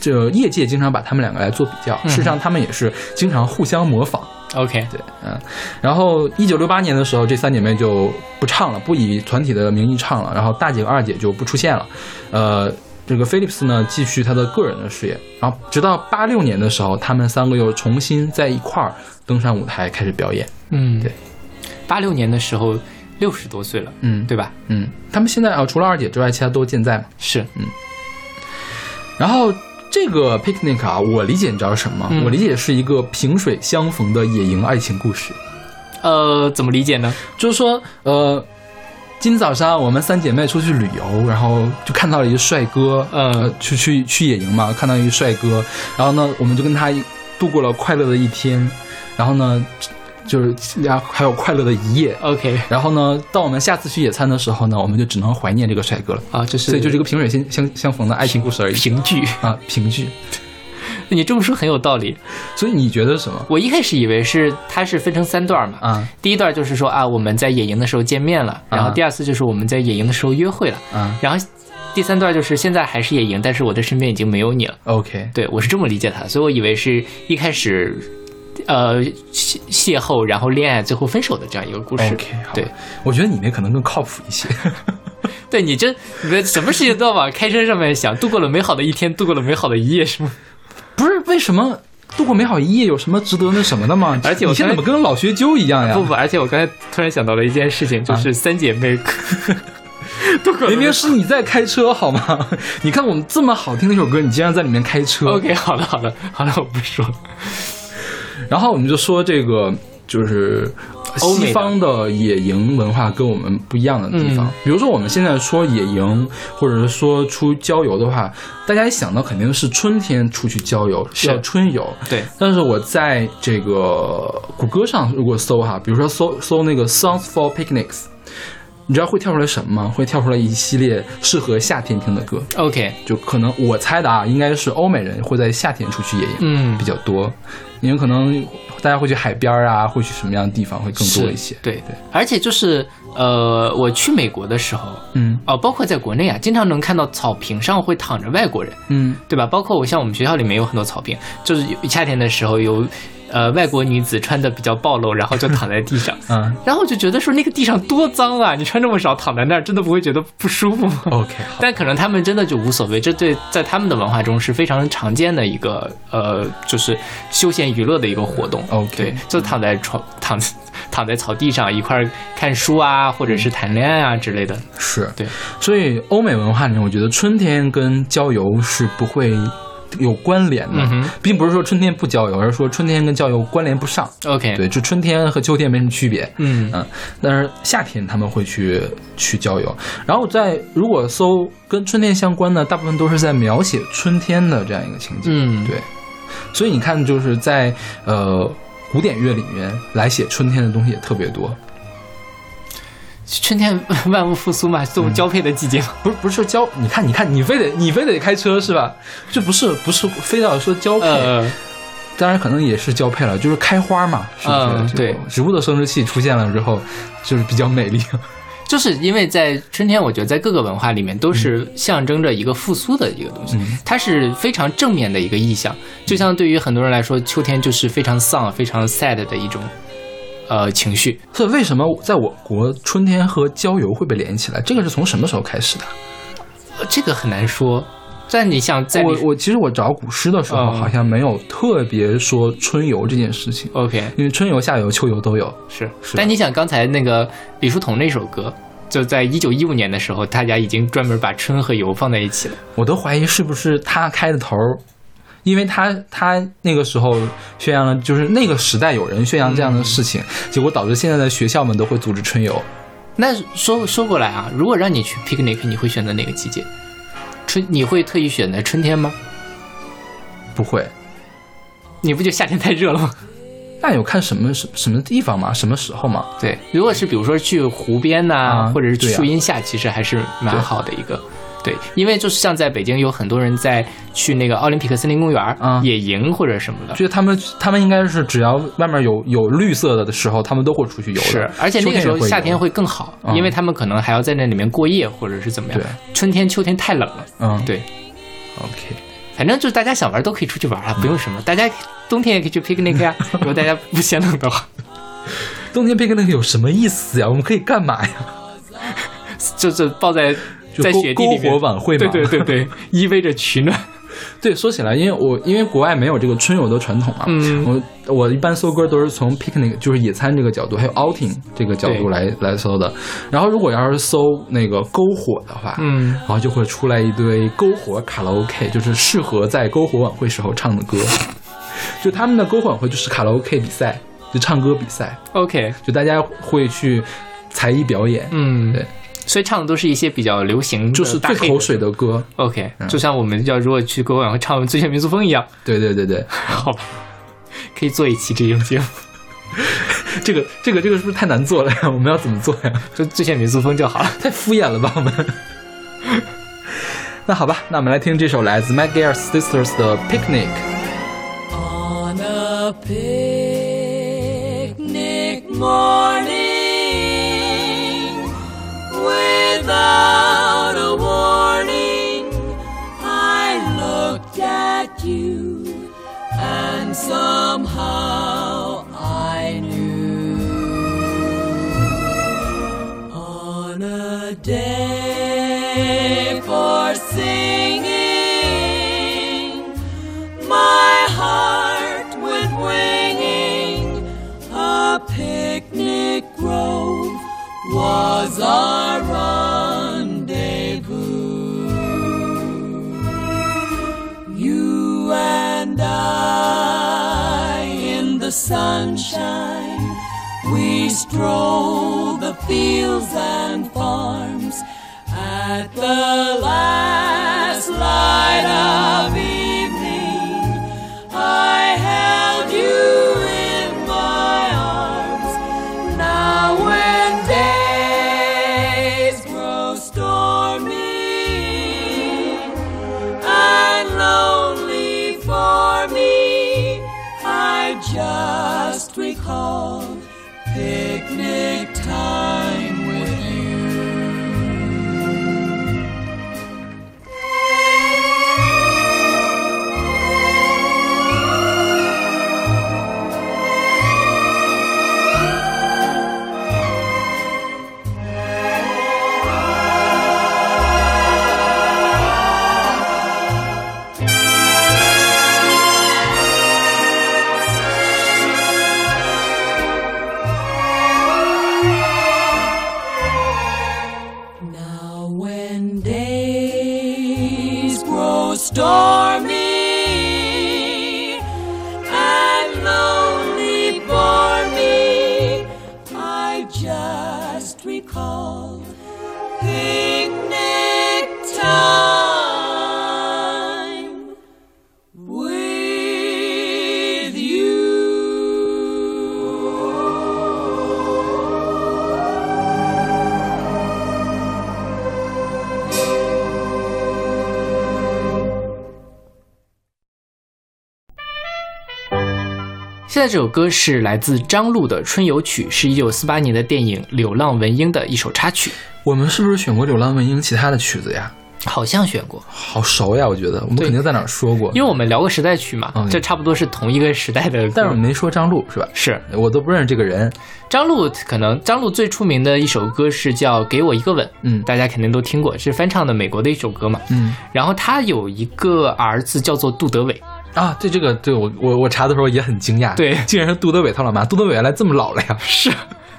就业界经常把他们两个来做比较，事实上他们也是经常互相模仿。OK，对，嗯，然后一九六八年的时候，这三姐妹就不唱了，不以团体的名义唱了，然后大姐和二姐就不出现了，呃，这个菲利普斯呢继续他的个人的事业，然后直到八六年的时候，他们三个又重新在一块儿登上舞台开始表演。嗯，对。八六年的时候六十多岁了，嗯，对吧？嗯，他们现在啊，除了二姐之外，其他都健在嘛。是，然后这个 picnic 啊，我理解你知道是什么？嗯我理解是一个萍水相逢的野营爱情故事。呃，怎么理解呢？就是说，呃，今天早上我们三姐妹出去旅游，然后就看到了一个帅哥，嗯呃，去去去野营嘛，看到一个帅哥，然后呢，我们就跟他度过了快乐的一天，然后呢，就是然后还有快乐的一夜。OK 然后呢，到我们下次去野餐的时候呢，我们就只能怀念这个帅哥了。啊，这是所以就是一个萍水相相相逢的爱情故事而已评剧，啊，评剧。你这么说很有道理。所以你觉得什么我一开始以为是它是分成三段嘛，啊第一段就是说啊我们在野营的时候见面了，然后啊第二次就是我我们在野营的时候约会了，啊然后第三段就是现在还是野营，但是我的身边已经没有你了。？OK，对我是这么理解它，所以我以为是一开始。呃，邂邂逅，然后恋爱，最后分手的这样一个故事。OK，好对，我觉得你那可能更靠谱一些。对你这你们什么事情都要往开车上面想，度过了美好的一天，度过了美好的一夜，是吗？不是为什么度过美好一夜有什么值得那什么的吗？而且我你现在怎么跟老学究一样呀？不不，而且我刚才突然想到了一件事情，就是三姐妹 明明是你在开车好吗？你看我们这么好听的一首歌，你竟然在里面开车。OK，好了好了好了，我不说了。然后我们就说这个就是欧西方的野营文化跟我们不一样的地方。嗯比如说我们现在说野营，或者是说出郊游的话，大家一想到肯定是春天出去郊游，是叫春游。对，但是我在这个谷歌上如果搜哈，比如说搜搜那个 songs for picnics，你知道会跳出来什么吗？会跳出来一系列适合夏天听的歌。OK，就可能我猜的啊，应该是欧美人会在夏天出去野营，嗯比较多，因为可能大家会去海边啊，会去什么样的地方会更多一些。对对，而且就是呃，我去美国的时候，嗯哦，包括在国内啊，经常能看到草坪上会躺着外国人，嗯对吧？包括我像我们学校里面有很多草坪，就是夏天的时候有呃外国女子穿的比较暴露，然后就躺在地上。嗯然后我就觉得说那个地上多脏啊！你穿这么少躺在那儿，真的不会觉得不舒服吗？，OK，但可能他们真的就无所谓，这对在他们的文化中是非常常见的一个呃，就是休闲娱乐的一个活动。OK 对，就躺在床躺躺在草地上一块儿看书啊，或者是谈恋爱啊之类的。是对，所以欧美文化里面，我觉得春天跟郊游是不会有关联的，嗯并不是说春天不郊游，而是说春天跟郊游关联不上。OK，对，就春天和秋天没什么区别。嗯。嗯，但是夏天他们会去去郊游，然后在如果搜跟春天相关的，大部分都是在描写春天的这样一个情景。嗯，对，所以你看，就是在呃古典乐里面来写春天的东西也特别多，春天万物复苏嘛，这种交配的季节嘛。不是不是说交，你看你看你非得你非得开车是吧？就不是不是非要说交配，呃，当然可能也是交配了，就是开花嘛，是不是？就嗯对植物的生殖器出现了之后，就是比较美丽。就是因为在春天，我觉得在各个文化里面都是象征着一个复苏的一个东西，嗯它是非常正面的一个意象。就像对于很多人来说，秋天就是非常丧、非常 sad 的一种呃情绪。所以为什么在我国春天和郊游会被连起来？这个是从什么时候开始的？呃这个很难说。但你想在我你我其实我找古诗的时候，嗯好像没有特别说春游这件事情，OK 因为春游、夏游、秋游都有。是，是但你想刚才那个李叔同那首歌，就在一九一五年的时候，大家已经专门把春和游放在一起了。我都怀疑是不是他开的头儿，因为他他那个时候宣扬了，就是那个时代有人宣扬这样的事情，结果导致现在的学校们都会组织春游。那说说过来啊，如果让你去 picnic，你会选择哪个季节？春你会特意选择春天吗？不会，你不就夏天太热了吗？那有看什么什什么地方吗？什么时候吗？对，如果是比如说去湖边呐、啊或者是树荫下，其实还是蛮好的一个。对，因为就是像在北京，有很多人在去那个奥林匹克森林公园、啊野营或者什么的。觉得他们他们应该是只要外面有有绿色的的时候，他们都会出去游的。是，而且那个时候夏天会会更好，嗯因为他们可能还要在那里面过夜，或者是怎么样对。春天、秋天太冷了，嗯，对，，OK，反正就是大家想玩都可以出去玩啊，不用什么。大家冬天也可以去 picnic 呀，如果大家不嫌冷的话，冬天 picnic 有什么意思呀？我们可以干嘛呀？就是抱在就篝在雪地里篝火晚会嘛。对对对对，依偎着取暖。对，说起来，因为我因为国外没有这个春游的传统嘛，嗯。我我一般搜歌都是从 picnic 就是野餐这个角度，还有 outing 这个角度来来搜的。然后如果要是搜那个篝火的话，嗯，然后就会出来一堆篝火卡拉 OK，就是适合在篝火晚会时候唱的歌。就他们的篝火晚会就是卡拉 OK 比赛，就唱歌比赛，OK，就大家会去才艺表演，嗯，对，所以唱的都是一些比较流行的就是大口水的歌。OK，就像我们要如果去篝火晚会唱《最炫民族风》一样，对对对对，好吧，可以做一期这种节目，这个这个这个是不是太难做了呀？我们要怎么做呀？就《最炫民族风》就好了。太敷衍了吧，我们。那好吧，那我们来听这首来自 Mac Gear Sisters 的《Picnic》。On a picnic morning, without a warning, I looked at you, and somehow I knew. On a day for singing, my heart went winging. A picnic grove was our rendezvous. Sunshine, we strolled the fields and farms at the last light of evening. I held you 现在这首歌是来自张璐的《春游曲》，是一九四八年的电影《流浪文英》的一首插曲，我们是不是选过《流浪文英》其他的曲子呀？好像选过，好熟呀，我觉得我们肯定在哪儿说过，因为我们聊过时代曲嘛，嗯这差不多是同一个时代的。但是我们没说张璐是吧？是我都不认识这个人。张璐，可能张璐最出名的一首歌是叫《给我一个吻》，嗯大家肯定都听过，是翻唱的美国的一首歌嘛。嗯然后他有一个儿子叫做杜德伟，啊，对这个，对我我我查的时候也很惊讶，对竟然是杜德伟他老妈，杜德伟原来这么老了呀？是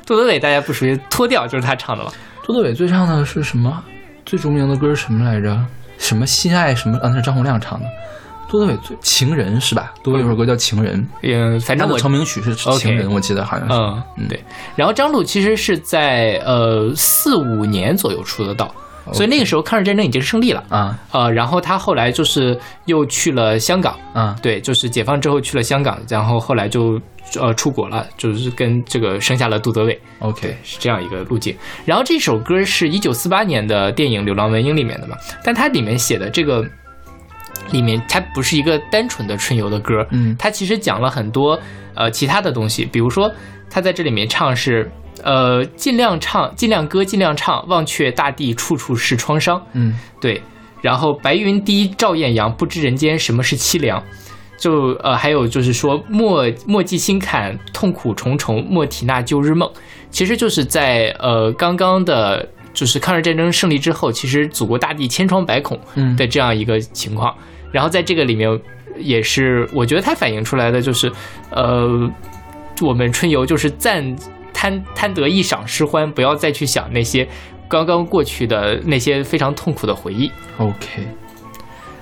杜德伟，大家不熟悉脱掉就是他唱的了。杜德伟最唱的是什么？最著名的歌是什么来着？什么心爱什么？啊，那是张洪亮唱的。杜德伟最情人是吧？杜德伟有首歌叫《情人》，嗯，反正我成名曲是《情人》，我记得好像是。嗯嗯对。然后张璐其实是在呃四五年左右出的道，所以那个时候抗日战争已经胜利了。啊。呃，然后他后来就是又去了香港，啊。对，就是解放之后去了香港，然后后来就呃出国了，就是跟这个生下了杜德伟，，OK，是这样一个路径。然后这首歌是一九四八年的电影《流浪文英》里面的嘛，但它里面写的这个里面，它不是一个单纯的春游的歌，嗯。它其实讲了很多呃其他的东西，比如说他在这里面唱是呃尽量唱，尽量歌，尽量唱，忘却大地处处是创伤，嗯对，然后白云低照艳阳，不知人间什么是凄凉。就呃，还有就是说，莫莫记心坎，痛苦重重，莫提那旧日梦。其实就是在呃刚刚的就是抗日战争胜利之后，其实祖国大地千疮百孔嗯的这样一个情况。然后在这个里面，也是我觉得它反映出来的就是，呃，我们春游就是暂贪贪得一赏失欢，不要再去想那些刚刚过去的那些非常痛苦的回忆。OK，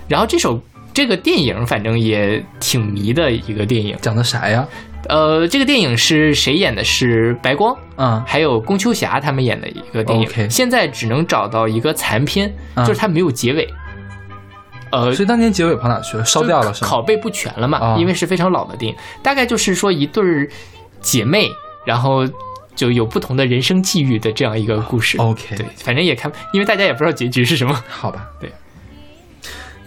然后这首这个电影反正也挺迷的一个电影，讲的啥呀？呃，这个电影是谁演的？是白光，嗯还有宫秋霞他们演的一个电影。现在只能找到一个残片，啊就是它没有结尾。呃，所以当年结尾跑哪去了？烧掉了是吗？拷贝不全了嘛，啊因为是非常老的电影，大概就是说一对儿姐妹，然后就有不同的人生际遇的这样一个故事。OK 对，反正也看，因为大家也不知道结局是什么。好吧，对。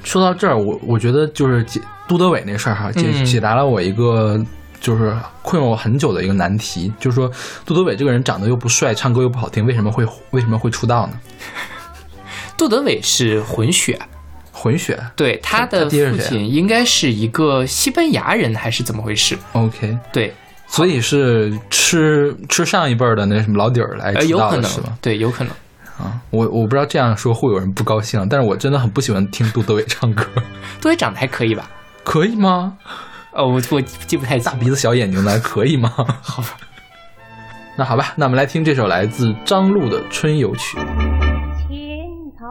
说到这儿，我我觉得就是解杜德伟那事儿哈，解嗯解答了我一个就是困扰我很久的一个难题，就是说杜德伟这个人长得又不帅，唱歌又不好听，为什么会为什么会出道呢？杜德伟是混血，混血对，他的父亲应该是一个西班牙人还是怎么回事？，OK，对，所以是吃吃上一辈儿的那什么老底儿来呃，出有可能道的是吗？，对，有可能。啊，我我不知道这样说会有人不高兴，但是我真的很不喜欢听杜德伟唱歌，杜德伟长得还可以吧？可以吗？哦，我我记不太清大。鼻子小眼睛的可以吗？好吧。那好吧，那我们来听这首来自张璐的《春游曲》。青草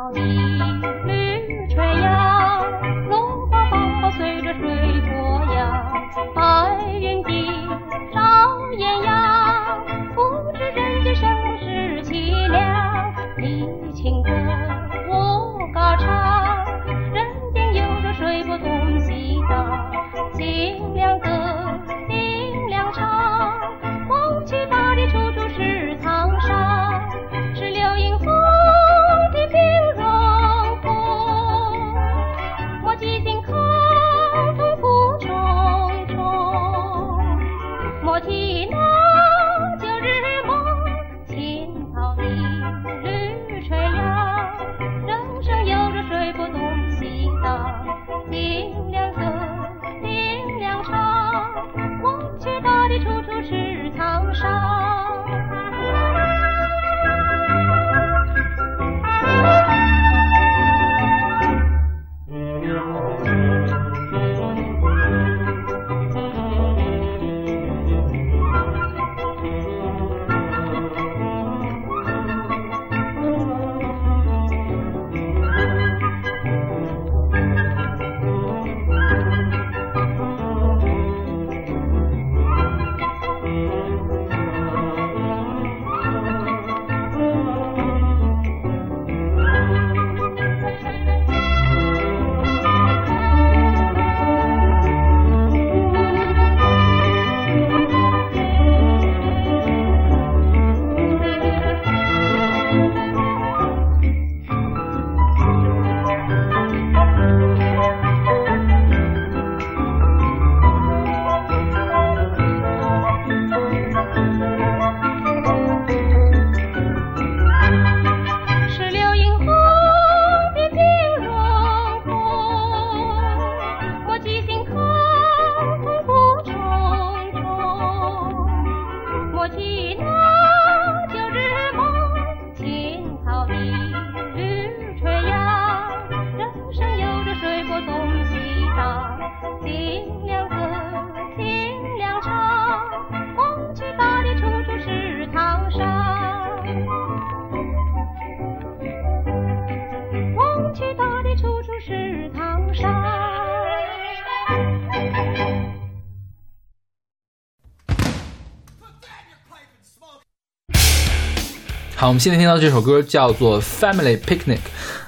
我们现在听到这首歌叫做《Family Picnic》，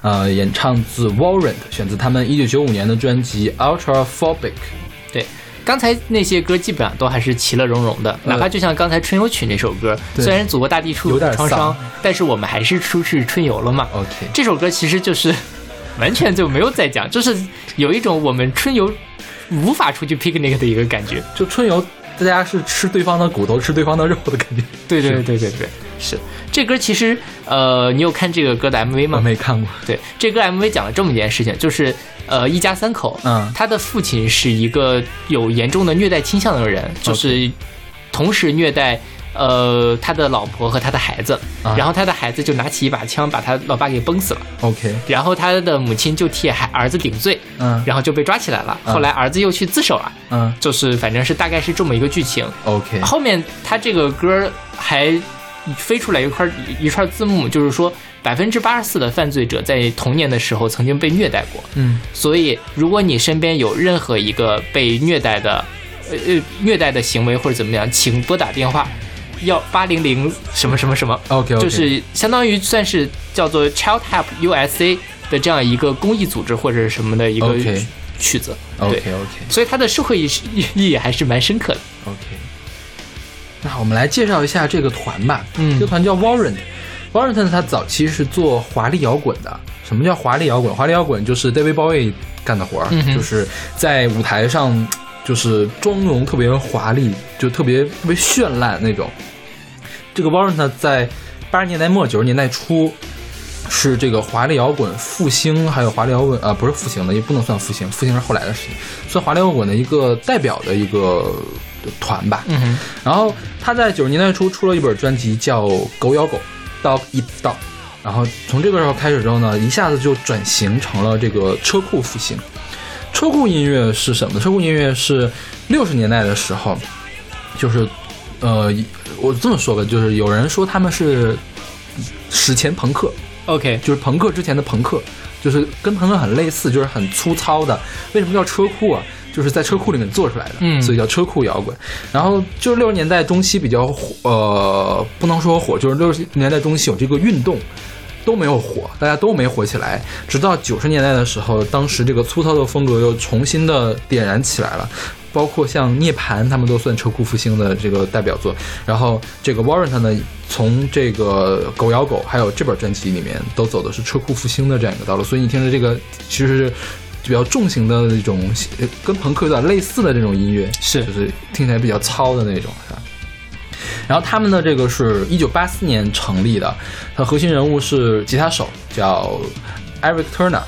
呃，演唱自 Warrant，选自他们一九九五年的专辑《Ultra Phobic》。对，刚才那些歌基本上都还是其乐融融的，哪怕就像刚才《春游曲》那首歌，对虽然祖国大地处有点沧桑，但是我们还是出去春游了嘛。OK，这首歌其实就是 完全就没有在讲，就是有一种我们春游无法出去 picnic 的一个感觉。就春游，大家是吃对方的骨头，吃对方的肉的感觉。对对对对对，是这歌其实呃，你有看这个歌的 MV 我吗？没看过。对，这歌 MV 讲了这么一件事情，就是呃，一家三口，嗯他的父亲是一个有严重的虐待倾向的人，就是同时虐待呃他的老婆和他的孩子，啊然后他的孩子就拿起一把枪把他老爸给崩死了，OK，然后他的母亲就替孩儿子顶罪，嗯然后就被抓起来了。嗯后来儿子又去自首了，嗯就是反正是大概是这么一个剧情。，OK，后面他这个歌还飞出来一块一串字幕，就是说百分之八十四的犯罪者在童年的时候曾经被虐待过。嗯。所以，如果你身边有任何一个被虐待的，呃呃虐待的行为或者怎么样，请拨打电话幺八零零什么什么什么。OK，就是相当于算是叫做 Child Help USA 的这样一个公益组织或者什么的一个曲子。OK 对，OK 所以它的社会意识意义还是蛮深刻的。OK，那我们来介绍一下这个团吧。嗯这个团叫呢，它早期是做华丽摇滚的。什么叫华丽摇滚？华丽摇滚就是 David Bowie 干的活儿，嗯就是在舞台上就是妆容特别华丽，就特别特别绚烂那种。这个 Warrant 呢，在八十年代末九十年代初是这个华丽摇滚复兴，还有华丽摇滚啊、不是复兴的，也不能算复兴，复兴是后来的事情，算华丽摇滚的一个代表的一个团吧。嗯哼，然后他在九十年代初出了一本专辑叫《狗咬狗》，Dog Eat Dog。然后从这个时候开始之后呢，一下子就转型成了这个车库复兴。车库音乐是什么？车库音乐是六十年代的时候，就是呃，我这么说吧，就是有人说他们是史前朋克，OK，就是朋克之前的朋克，就是跟朋克很类似，就是很粗糙的。为什么叫车库啊？就是在车库里面做出来的，嗯所以叫车库摇滚。然后就是六十年代中期比较火，呃，不能说火，就是六十年代中期有这个运动。都没有火，大家都没火起来。直到九十年代的时候，当时这个粗糙的风格又重新的点燃起来了，包括像涅槃，他们都算车库复兴的这个代表作。然后这个 Warrant 呢，从这个狗咬狗，还有这本专辑里面，都走的是车库复兴的这样一个道路。所以你听着这个，其实是比较重型的那种，呃跟朋克有点类似的这种音乐，是就是听起来比较糙的那种，是吧？然后他们的这个是一九八四年成立的，它核心人物是吉他手叫 Eric Turner，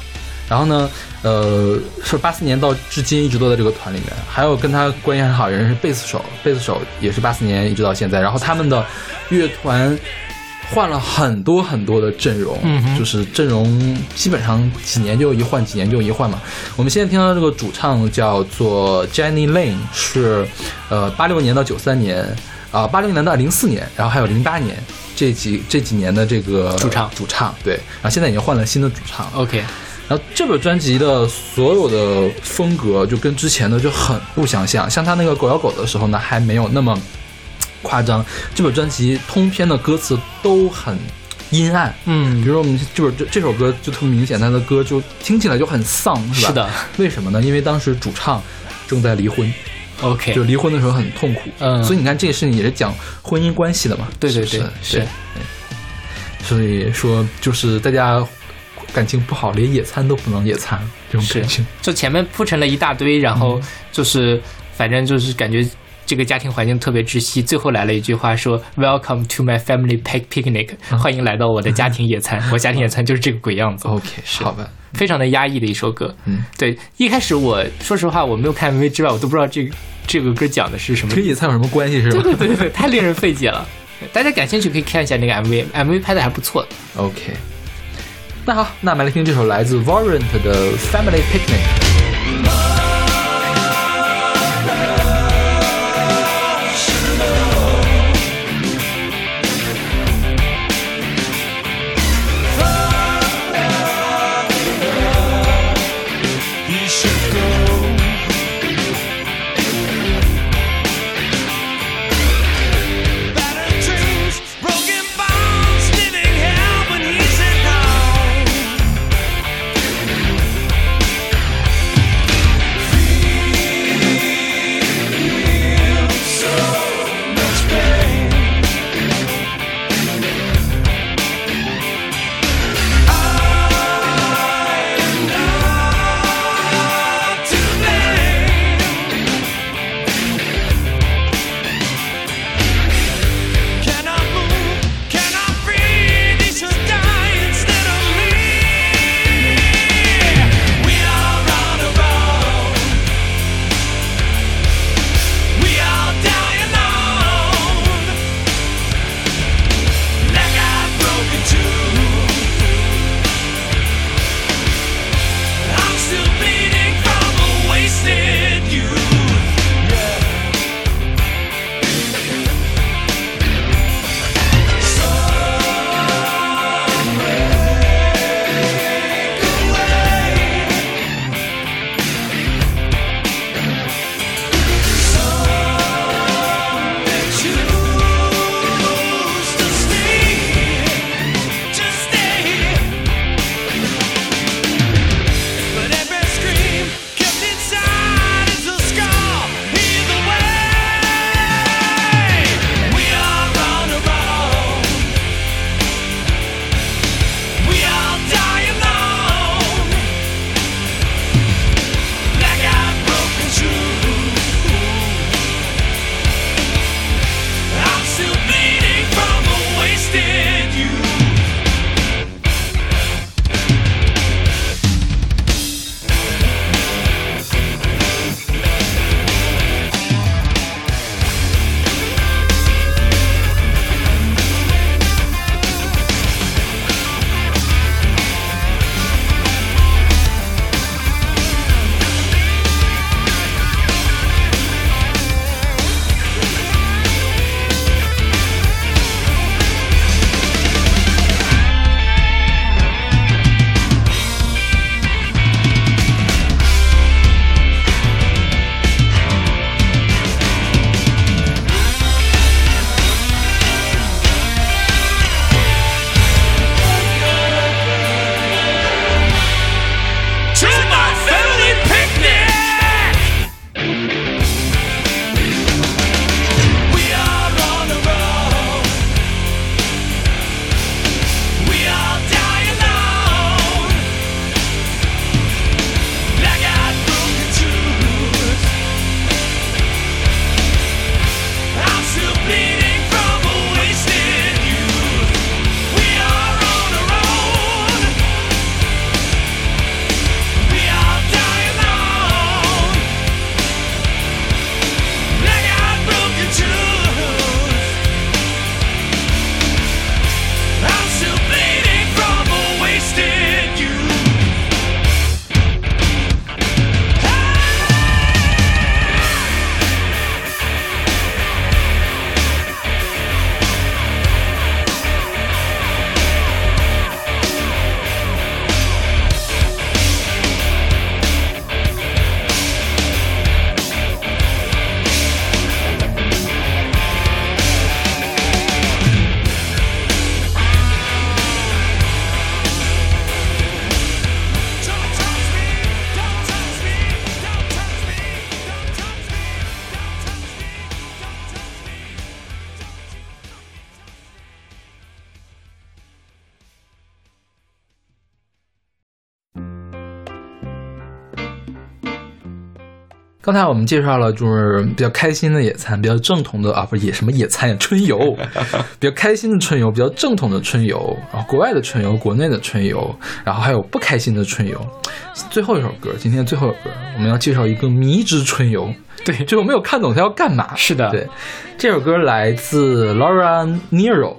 然后呢，呃，是八四年到至今一直都在这个团里面。还有跟他关系很好的人是贝斯手，贝斯手也是八四年一直到现在。然后他们的乐团换了很多很多的阵容，嗯就是阵容基本上几年就一换，几年就一换嘛。我们现在听到这个主唱叫做 Jenny Lane，是呃八六年到九三年。啊，八六年到零四年，然后还有零八年这几这几年的这个主唱主唱对，然后现在已经换了新的主唱，OK，然后这本专辑的所有的风格就跟之前的就很不相像，像他那个狗咬狗的时候呢，还没有那么夸张。这本专辑通篇的歌词都很阴暗，嗯。比嗯，如说我们这本这这首歌就特别明显，他的歌就听起来就很丧，是吧？是的。为什么呢？因为当时主唱正在离婚，OK，就离婚的时候很痛苦，嗯。所以你看这个事情也是讲婚姻关系的嘛，对对对是所以说就是大家感情不好，连野餐都不能野餐，这种是。感觉。就前面铺成了一大堆，然后就是反正就是感觉这个家庭环境特别窒息，最后来了一句话说 “Welcome to my family pic picnic”，欢迎来到我的家庭野餐。我家庭野餐就是这个鬼样子，OK，是好吧，非常的压抑的一首歌。嗯，对，一开始我说实话我没有看 MV 之外，我都不知道这个这个歌讲的是什么跟。野餐有什么关系是吧对对对对，太令人费解了。大家感兴趣可以看一下那个 MV，MV 拍的还不错。？OK，那好，那我们来听这首来自 Warrant 的 Family Picnic。才我们介绍了就是比较开心的野餐，比较正统的啊，不是野什么野餐呀，春游，比较开心的春游，比较正统的春游，然后国外的春游，国内的春游，然后还有不开心的春游。最后一首歌，今天最后一首歌，我们要介绍一个迷之春游。对就我没有看懂他要干嘛。是的对，这首歌来自 Laura Nero，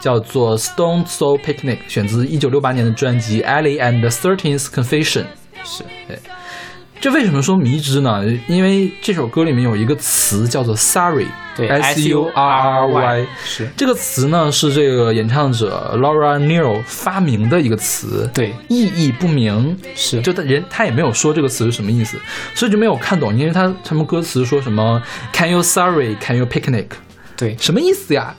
叫做《Stone Soul Picnic》，选自一九六八年的专辑《Ellie and the Thirteenth Confession》。是对。这为什么说迷之呢？因为这首歌里面有一个词叫做 “sorry”，对 S U R R Y，是这个词呢是这个演唱者 Laura Nero 发明的一个词，对意义不明，是就他人他也没有说这个词是什么意思，所以就没有看懂，因为他他们歌词说什么 Can you sorry? Can you picnic? 对什么意思呀？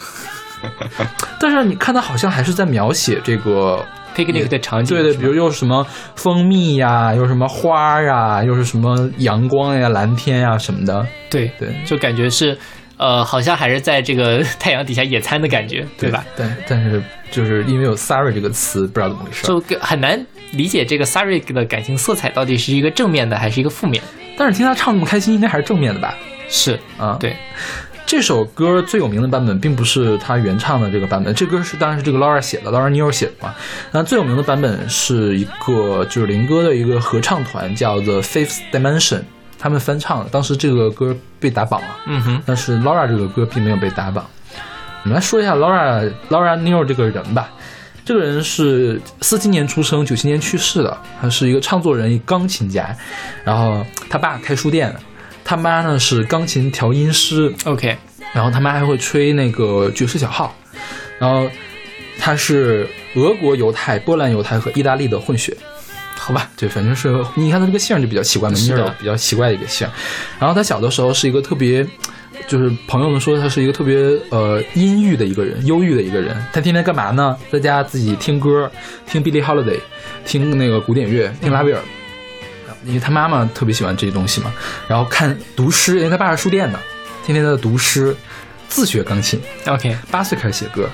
但是你看他好像还是在描写这个 picnic 的场景，对对，比如又什么蜂蜜呀，又什么花儿呀，又是什么阳光呀、蓝天呀什么的。对对就感觉是，呃，好像还是在这个 太阳底下野餐的感觉，对吧？？但但是就是因为有 sorry 这个词，不知道怎么回事。就很难理解这个 Sorry 的感情色彩到底是一个正面的还是一个负面。但是听他唱那么开心，应该还是正面的吧？是，啊，对，这首歌最有名的版本并不是他原唱的这个版本，这歌是当然是这个 Laura 写的，Laura Nero 写的嘛。那最有名的版本是一个就是林哥的一个合唱团叫 The Fifth Dimension，他们翻唱的，当时这个歌被打榜了。嗯哼，但是 Laura 这个歌并没有被打榜。我们来说一下 Laura Laura Nero 这个人吧。这个人是四七年出生，九七年去世的。他是一个唱作人，一钢琴家。然后他爸开书店的，他妈呢是钢琴调音师，OK，然后他妈还会吹那个爵士小号。然后他是俄国犹太、波兰犹太和意大利的混血。好吧，对，反正是你看他这个姓就比较奇怪嘛，尼是的尔比较奇怪的一个姓。然后他小的时候是一个特别，就是朋友们说他是一个特别呃阴郁的一个人，忧郁的一个人。他天天干嘛呢？在家自己听歌，听 Billie Holiday，听那个古典乐，听拉威尔。因为他妈妈特别喜欢这些东西嘛，然后看读诗，因为他爸是书店的，天天在读诗，自学钢琴。OK，八岁开始写歌，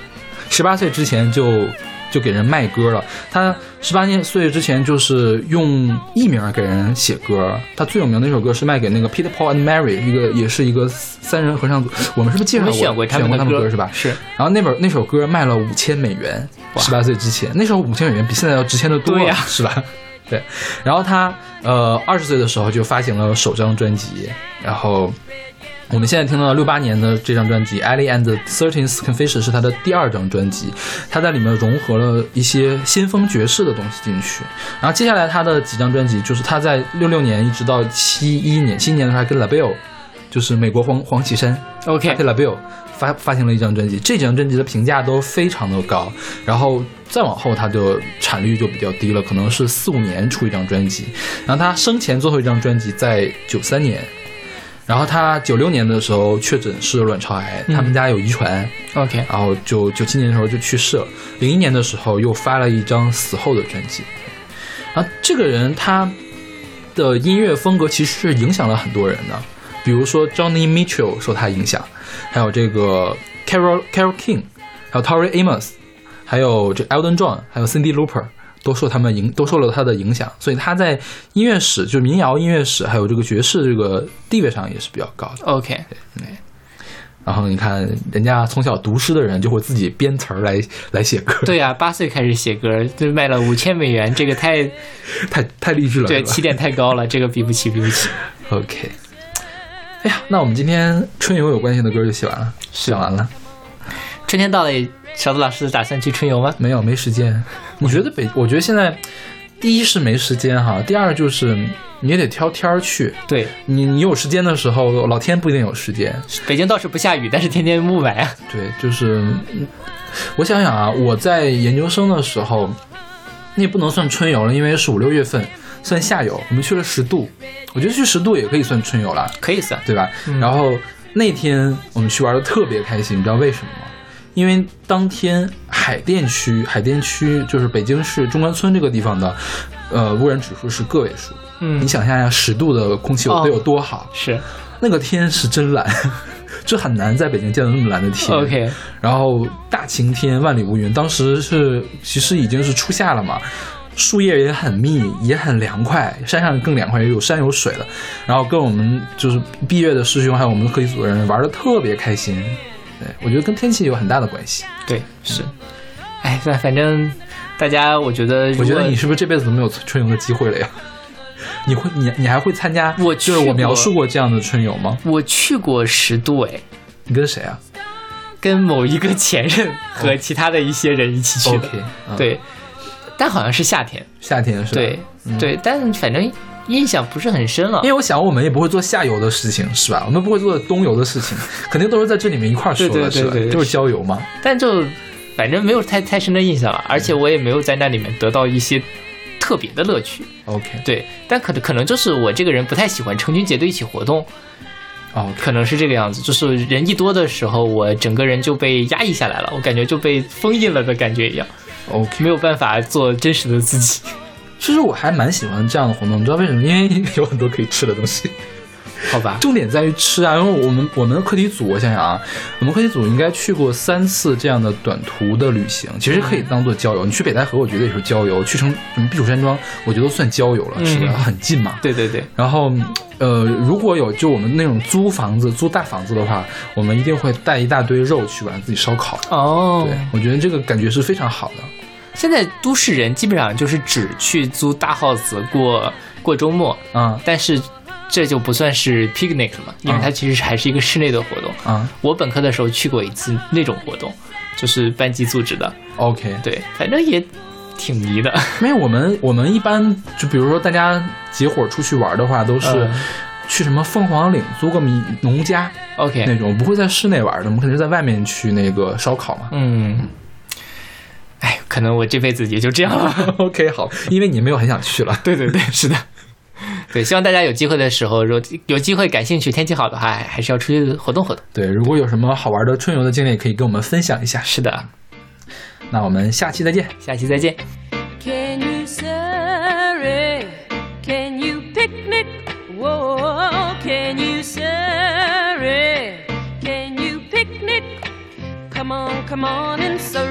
十八岁之前就就给人卖歌了。他十八岁之前就是用艺名给人写歌。他最有名的一首歌是卖给那个 Peter Paul and Mary，一个也是一个三人合唱组。我们是不是介绍过我选过他们的歌他们歌是吧？是。然后那本那首歌卖了五千美元，哇十八岁之前，那时候五千美元比现在要值钱的多，是吧？对。然后他呃二十岁的时候就发行了首张专辑，然后。我们现在听到六八年的这张专辑《Ellie and the Thirteenth Confession》是他的第二张专辑，他在里面融合了一些先锋爵士的东西进去。然后接下来他的几张专辑，就是他在六六年一直到七一年，七一年的时候还跟 LaBelle，就是美国黄黄绮珊 OK，Patti LaBelle 发发行了一张专辑，这几张专辑的评价都非常的高。然后再往后，他的产率就比较低了，可能是四五年出一张专辑。然后他生前最后一张专辑在九三年。然后他九六年的时候确诊是卵巢癌，他们家有遗传，OK，然后就九七年的时候就去世了。零一年的时候又发了一张死后的专辑。然后这个人他的音乐风格其实是影响了很多人的，比如说 Johnny Mitchell 受他影响，还有这个 Carol Carol King，还有 Tori Amos，还有这 Elton John，还有 Cindy Louper。都受他们影，都受了他的影响，所以他在音乐史，就民谣音乐史，还有这个爵士这个地位上也是比较高的。OK，然后你看，人家从小读诗的人就会自己编词儿来来写歌，对呀、八岁开始写歌，就卖了五千美元，这个太 太太励志了，对起点太高了，这个比不起，比不起。OK。哎呀，那我们今天春游有关系的歌就写完了，写完了，春天到了，小杜老师打算去春游吗？没有没时间。我觉得北？我觉得现在第一是没时间哈，第二就是你也得挑天儿去。对，你你有时间的时候，老天不一定有时间。北京倒是不下雨，但是天天雾霾啊。对，就是嗯我想想啊，我在研究生的时候，那也不能算春游了，因为是五六月份，算夏游。我们去了十渡，我觉得去十渡也可以算春游了，可以算。对吧？嗯然后那天我们去玩的特别开心，你知道为什么吗？因为当天海淀区，海淀区就是北京市中关村这个地方的，呃，污染指数是个位数。嗯你，想象一下，十度的空气有哦得有多好？是那个天是真蓝，就很难在北京见到那么蓝的天。OK。然后大晴天，万里无云。当时是其实已经是初夏了嘛，树叶也很密，也很凉快，山上更凉快，也有山有水了。然后跟我们就是毕业的师兄还有我们的课题组的人玩的特别开心。对我觉得跟天气有很大的关系。对，是。哎，反反正大家，我觉得，我觉得你是不是这辈子都没有春游的机会了呀？你会，你你还会参加？我就是去我描述过这样的春游吗？我去过十渡，哎，你跟谁啊跟某一个前任和其他的一些人一起去的。对，但好像是夏天。夏天是吧？对、对，但反正印象不是很深了因。为我想我们也不会做下游的事情，是吧？我们不会做冬游的事情，肯定都是在这里面一块儿说的，对对对就是郊游嘛。但就反正没有太太深的印象了，而且我也没有在那里面得到一些特别的乐趣。OK，对，但可能可能就是我这个人不太喜欢成群结队一起活动，哦，可能是这个样子。就是人一多的时候，我整个人就被压抑下来了，我感觉就被封印了的感觉一样，OK，没有办法做真实的自己。其实我还蛮喜欢这样的活动，你知道为什么？因为有很多可以吃的东西。好吧，重点在于吃啊，因为我们我们的课题组，我想想啊，我们课题组应该去过三次这样的短途的旅行，其实可以当做郊游。你去北戴河，我觉得也是郊游；去成什么避暑山庄，我觉得都算郊游了，是的？嗯很近嘛。对对对，然后，呃，如果有就我们那种租房子、租大房子的话，我们一定会带一大堆肉去晚上自己烧烤。哦对，我觉得这个感觉是非常好的。现在都市人基本上就是只去租大 house 过过周末，嗯但是这就不算是 picnic 了嘛，因为它其实还是一个室内的活动。嗯我本科的时候去过一次那种活动，就是班级组织的，，OK，对，反正也挺迷的。因为我们我们一般就比如说大家结伙出去玩的话，都是嗯去什么凤凰岭租个民农家 OK，那种，不会在室内玩的，我们肯定是在外面去那个烧烤嘛。嗯，哎，可能我这辈子也就这样了。OK，好，因为你没有很想去了。对 对对，是的。对，希望大家有机会的时候，如果有机会、感兴趣、天气好的话，还是要出去活动活动。对，如果有什么好玩的春游的经历，可以跟我们分享一下。是的，那我们下期再见。下期再见。Can you surrey? Can you picnic? Whoa, can you surrey? Can you picnic? Come on, come on and surrey.